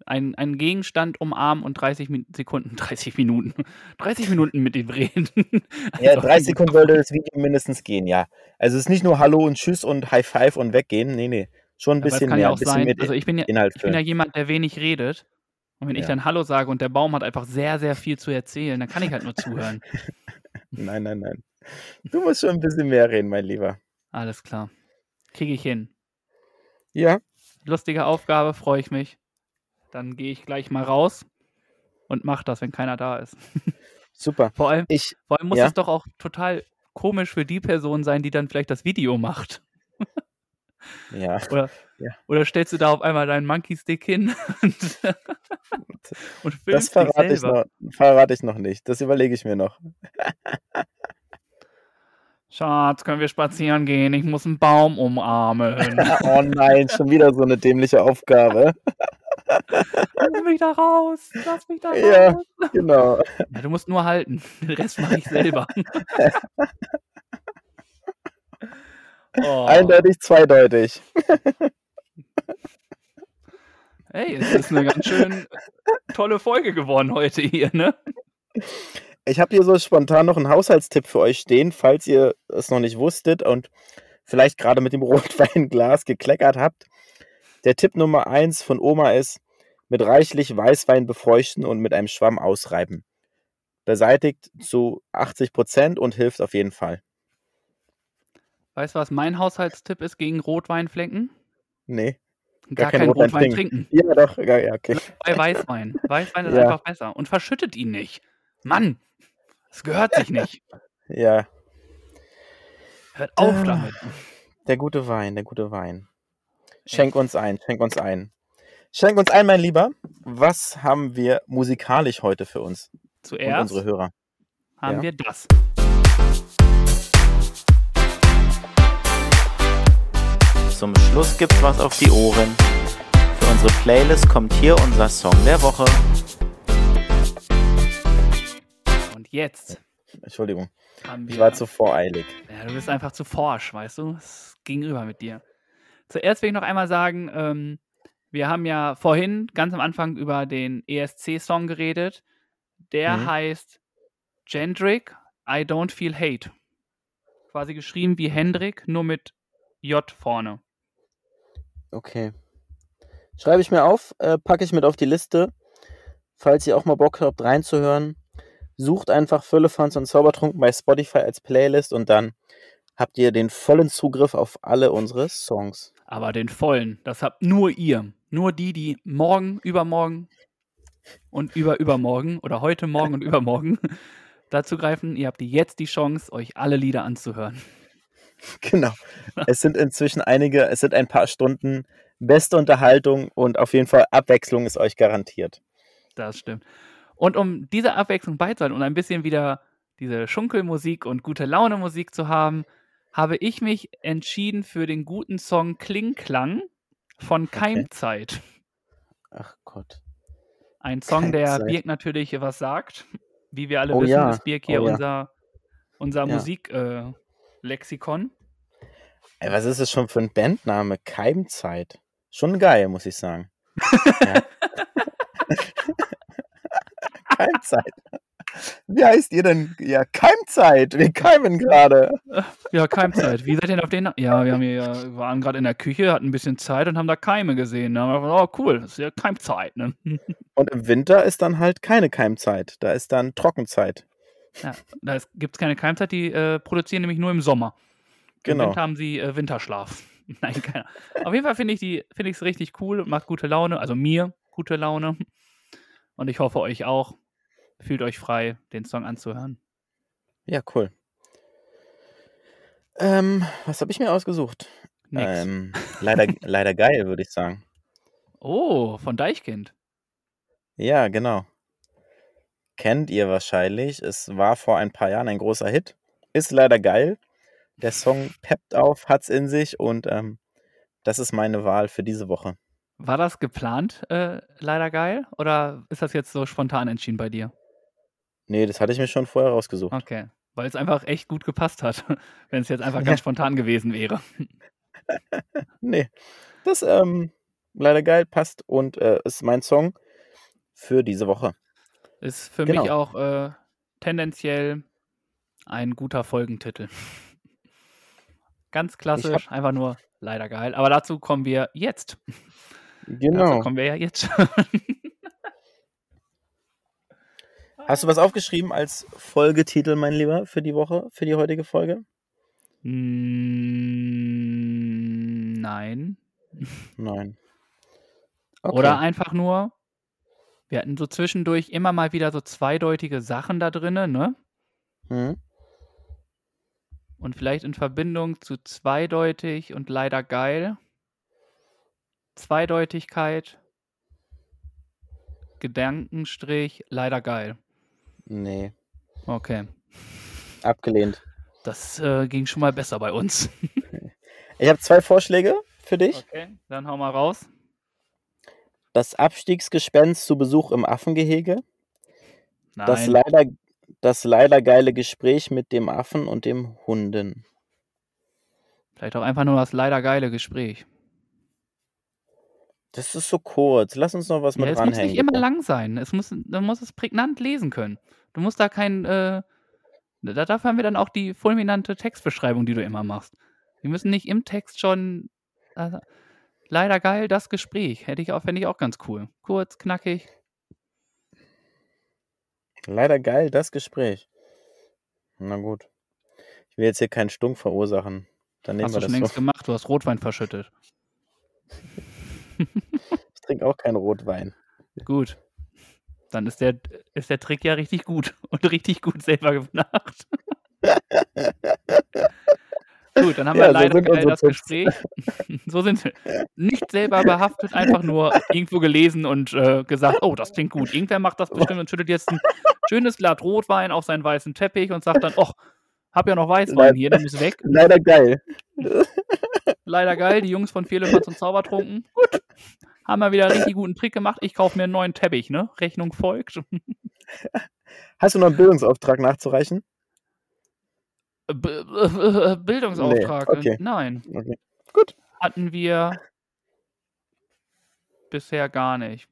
Ein ein Gegenstand umarmen und 30 Min Sekunden 30 Minuten 30 Minuten mit ihm reden. Ja, Also, 30 gut. Sekunden sollte das Video mindestens gehen, ja. Also, es ist nicht nur Hallo und Tschüss und High Five und weggehen. Ne, ne, schon 'n Aber es bisschen kann mehr, ja auch bisschen sein also, ich bin ja Inhalt ich bin ja füllen. jemand, der wenig redet. Und wenn ich Ja. dann Hallo sage und der Baum hat einfach sehr, sehr viel zu erzählen, dann kann ich halt nur zuhören. Nein, nein, nein. Du musst schon ein bisschen mehr reden, mein Lieber. Alles klar. Kriege ich hin. Ja. Lustige Aufgabe, freue ich mich. Dann gehe ich gleich mal raus und mache das, wenn keiner da ist. Super. Vor allem, Ich, vor allem muss ja. es doch auch total komisch für die Person sein, die dann vielleicht das Video macht. Ja. Oder, Ja. oder stellst du da auf einmal deinen Monkey Stick hin und, und Das filmst dich verrate ich, selber? noch, verrate ich noch nicht. Das überlege ich mir noch. Schatz, können wir spazieren gehen? Ich muss einen Baum umarmen. oh nein, schon wieder so eine dämliche Aufgabe. Lass mich da raus. Lass mich da raus. Ja. Genau. Ja, du musst nur halten. Den Rest mache ich selber. oh. Eindeutig, zweideutig. Hey, es ist eine ganz schön tolle Folge geworden heute hier, ne? Ich habe hier so spontan noch einen Haushaltstipp für euch stehen, falls ihr es noch nicht wusstet und vielleicht gerade mit dem Rotweinglas gekleckert habt. Der Tipp Nummer eins von Oma ist, mit reichlich Weißwein befeuchten und mit einem Schwamm ausreiben. Beseitigt zu 80 Prozent und hilft auf jeden Fall. Weißt du, was mein Haushaltstipp ist gegen Rotweinflecken? Nee. Gar, kein kein Rotwein Rotwein, trinken. Ja, doch. Ja, okay. Bei Weißwein. Weißwein ist Ja. einfach besser. Und verschüttet ihn nicht. Mann, es gehört sich nicht. Ja, Hört auf Ah. damit. der gute Wein, der gute Wein. Schenk uns ein, schenk uns ein. Schenk uns ein, mein Lieber. Was haben wir musikalisch heute für uns und Zuerst unsere Hörer? haben Ja. wir das. Zum Schluss gibt's was auf die Ohren. Für unsere Playlist kommt hier unser Song der Woche. Jetzt Entschuldigung, ich war zu voreilig. Ja, du bist einfach zu forsch, weißt du? Es gegenüber mit dir. Zuerst will ich noch einmal sagen, ähm, wir haben ja vorhin ganz am Anfang über den ESC-Song geredet. Der Mhm. heißt Gendrick, I Don't Feel Hate. Quasi geschrieben wie Hendrik, nur mit J vorne. Okay. Schreibe ich mir auf, äh, packe ich mit auf die Liste. Falls ihr auch mal Bock habt reinzuhören, sucht einfach Füllefans und Zaubertrunken bei Spotify als Playlist und dann habt ihr den vollen Zugriff auf alle unsere Songs. Aber den vollen, das habt nur ihr. Nur die, die morgen, übermorgen und über übermorgen oder heute, morgen und übermorgen dazu greifen. Ihr habt jetzt die Chance, euch alle Lieder anzuhören. Genau. Es sind inzwischen einige, es sind ein paar Stunden beste Unterhaltung und auf jeden Fall Abwechslung ist euch garantiert. Das stimmt. Und um diese Abwechslung beizuhalten und ein bisschen wieder diese Schunkelmusik und gute Laune Musik zu haben, habe ich mich entschieden für den guten Song Klingklang von Keimzeit. Ach Gott. Ein Song, der Keimzeit. Birk natürlich was sagt. Wie wir alle Oh wissen, ja, ist Birk hier oh ja. unser, unser Ja. Musiklexikon. Äh, was ist das schon für ein Bandname? Keimzeit. Schon geil, muss ich sagen. Ja. Keimzeit. Wie heißt ihr denn? Ja, Keimzeit. Wir keimen gerade. ja, Keimzeit. Wie seid ihr denn auf den? Ja, wir haben hier, waren gerade in der Küche, hatten ein bisschen Zeit und haben da Keime gesehen. Da haben wir gedacht, oh cool, das ist ja Keimzeit. Ne? Und im Winter ist dann halt keine Keimzeit. Da ist dann Trockenzeit. Ja, da gibt es keine Keimzeit, die äh, produzieren nämlich nur im Sommer. Im Genau. Winter haben sie äh, Winterschlaf. Nein, keiner. Auf jeden Fall finde ich die finde ich es richtig cool und macht gute Laune. Also mir gute Laune. Und ich hoffe euch auch. Fühlt euch frei, den Song anzuhören. Ja, cool. Ähm, was habe ich mir ausgesucht? Ähm, leider, leider geil, würde ich sagen. Oh, von Deichkind. Ja, genau. Kennt ihr wahrscheinlich. Es war vor ein paar Jahren ein großer Hit. Ist leider geil. Der Song peppt auf, hat's in sich und ähm, das ist meine Wahl für diese Woche. War das geplant, äh, leider geil? Oder ist das jetzt so spontan entschieden bei dir? Nee, das hatte ich mir schon vorher rausgesucht. Okay. Weil es einfach echt gut gepasst hat, wenn es jetzt einfach ganz spontan gewesen wäre. Nee, das ähm, leider geil passt und äh, ist mein Song für diese Woche. Ist für mich Genau. auch äh, tendenziell ein guter Folgentitel. Ganz klassisch, einfach nur leider geil. Aber dazu kommen wir jetzt. Dazu Genau. kommen wir ja jetzt schon. Hast du was aufgeschrieben als Folgetitel, mein Lieber, für die Woche, für die heutige Folge? Mm, nein. Nein. Okay. Oder einfach nur, wir hatten so zwischendurch immer mal wieder so zweideutige Sachen da drinnen, ne? Mhm. Und vielleicht in Verbindung zu zweideutig und leider geil. Zweideutigkeit, Gedankenstrich, leider geil. Nee. Okay. Abgelehnt. Das äh, ging schon mal besser bei uns. ich habe zwei Vorschläge für dich. Okay, dann hau mal raus. Das Abstiegsgespenst zu Besuch im Affengehege. Nein. Das leider, das leider geile Gespräch mit dem Affen und dem Hunden. Vielleicht auch einfach nur das leider geile Gespräch. Das ist so kurz. Lass uns noch was mit ja, es dranhängen. Es muss nicht immer lang sein. Es muss, man muss es prägnant lesen können. Du musst da kein. Äh, da, dafür haben wir dann auch die fulminante Textbeschreibung, die du immer machst. Wir müssen nicht im Text schon. Also, leider geil, das Gespräch. Hätte ich auch, fände ich auch ganz cool. Kurz, knackig. Leider geil, das Gespräch. Na gut. Ich will jetzt hier keinen Stunk verursachen. Dann nehmen hast wir du das schon längst so. gemacht, du hast Rotwein verschüttet. ich trinke auch keinen Rotwein. Gut. Dann ist der, ist der Trick ja richtig gut und richtig gut selber gemacht. gut, dann haben wir ja, leider so das Tipps. Gespräch. so sind wir. Nicht selber behaftet, einfach nur irgendwo gelesen und äh, gesagt, oh, das klingt gut. Irgendwer macht das bestimmt und schüttet jetzt ein schönes Blatt Rotwein auf seinen weißen Teppich und sagt dann, oh, hab ja noch Weißwein hier, dann ist weg. Leider geil. Leider geil, die Jungs von Vierlefanz und Zaubertrunken. Gut. Haben wir wieder einen richtig guten Trick gemacht. Ich kaufe mir einen neuen Teppich, ne? Rechnung folgt. Hast du noch einen Bildungsauftrag nachzureichen? B äh, Bildungsauftrag? Nee, okay. Nein. Okay. Gut. Hatten wir bisher gar nicht.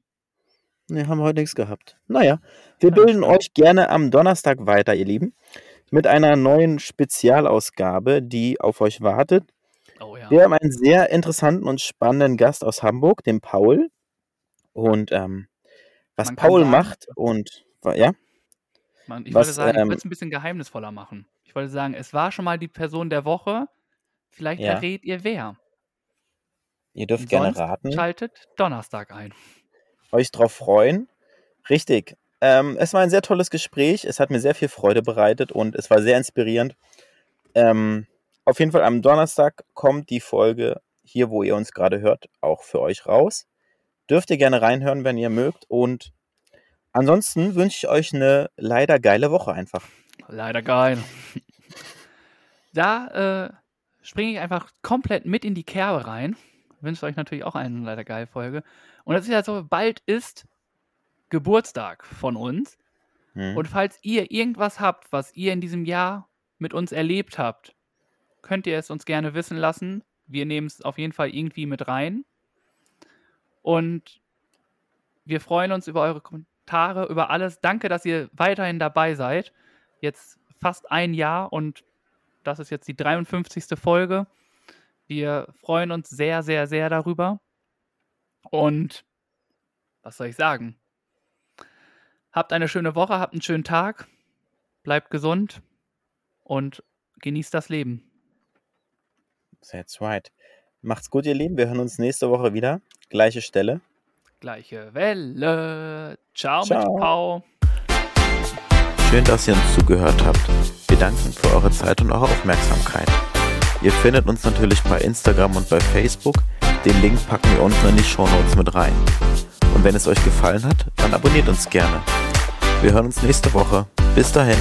Ne, haben wir heute nichts gehabt. Naja, wir ja, bilden euch gerne am Donnerstag weiter, ihr Lieben, mit einer neuen Spezialausgabe, die auf euch wartet. Ja. Wir haben einen sehr interessanten und spannenden Gast aus Hamburg, den Paul. Und ähm, was Man Paul sagen, macht und ja. Man, ich was, wollte sagen, ähm, ich wollte es ein bisschen geheimnisvoller machen. Ich wollte sagen, es war schon mal die Person der Woche. Vielleicht ja. verrät ihr wer. Ihr dürft gerne raten. Schaltet Donnerstag ein. Euch drauf freuen. Richtig. Ähm, es war ein sehr tolles Gespräch. Es hat mir sehr viel Freude bereitet und es war sehr inspirierend. Ähm, auf jeden Fall am Donnerstag kommt die Folge hier, wo ihr uns gerade hört, auch für euch raus. Dürft ihr gerne reinhören, wenn ihr mögt. Und ansonsten wünsche ich euch eine leider geile Woche einfach. Leider geil. Da äh, springe ich einfach komplett mit in die Kerbe rein. Wünsche euch natürlich auch eine leider geile Folge. Und das ist ja so, bald ist Geburtstag von uns. Hm. Und falls ihr irgendwas habt, was ihr in diesem Jahr mit uns erlebt habt, könnt ihr es uns gerne wissen lassen. Wir nehmen es auf jeden Fall irgendwie mit rein. Und wir freuen uns über eure Kommentare, über alles. Danke, dass ihr weiterhin dabei seid. Jetzt fast ein Jahr und das ist jetzt die 53. Folge. Wir freuen uns sehr, sehr, sehr darüber. Und was soll ich sagen? Habt eine schöne Woche, habt einen schönen Tag, bleibt gesund und genießt das Leben. That's right. Macht's gut, ihr Lieben. Wir hören uns nächste Woche wieder. Gleiche Stelle. Gleiche Welle. Ciao, Ciao. mit Pau. Schön, dass ihr uns zugehört habt. Wir danken für eure Zeit und eure Aufmerksamkeit. Ihr findet uns natürlich bei Instagram und bei Facebook. Den Link packen wir unten in die Show Notes mit rein. Und wenn es euch gefallen hat, dann abonniert uns gerne. Wir hören uns nächste Woche. Bis dahin.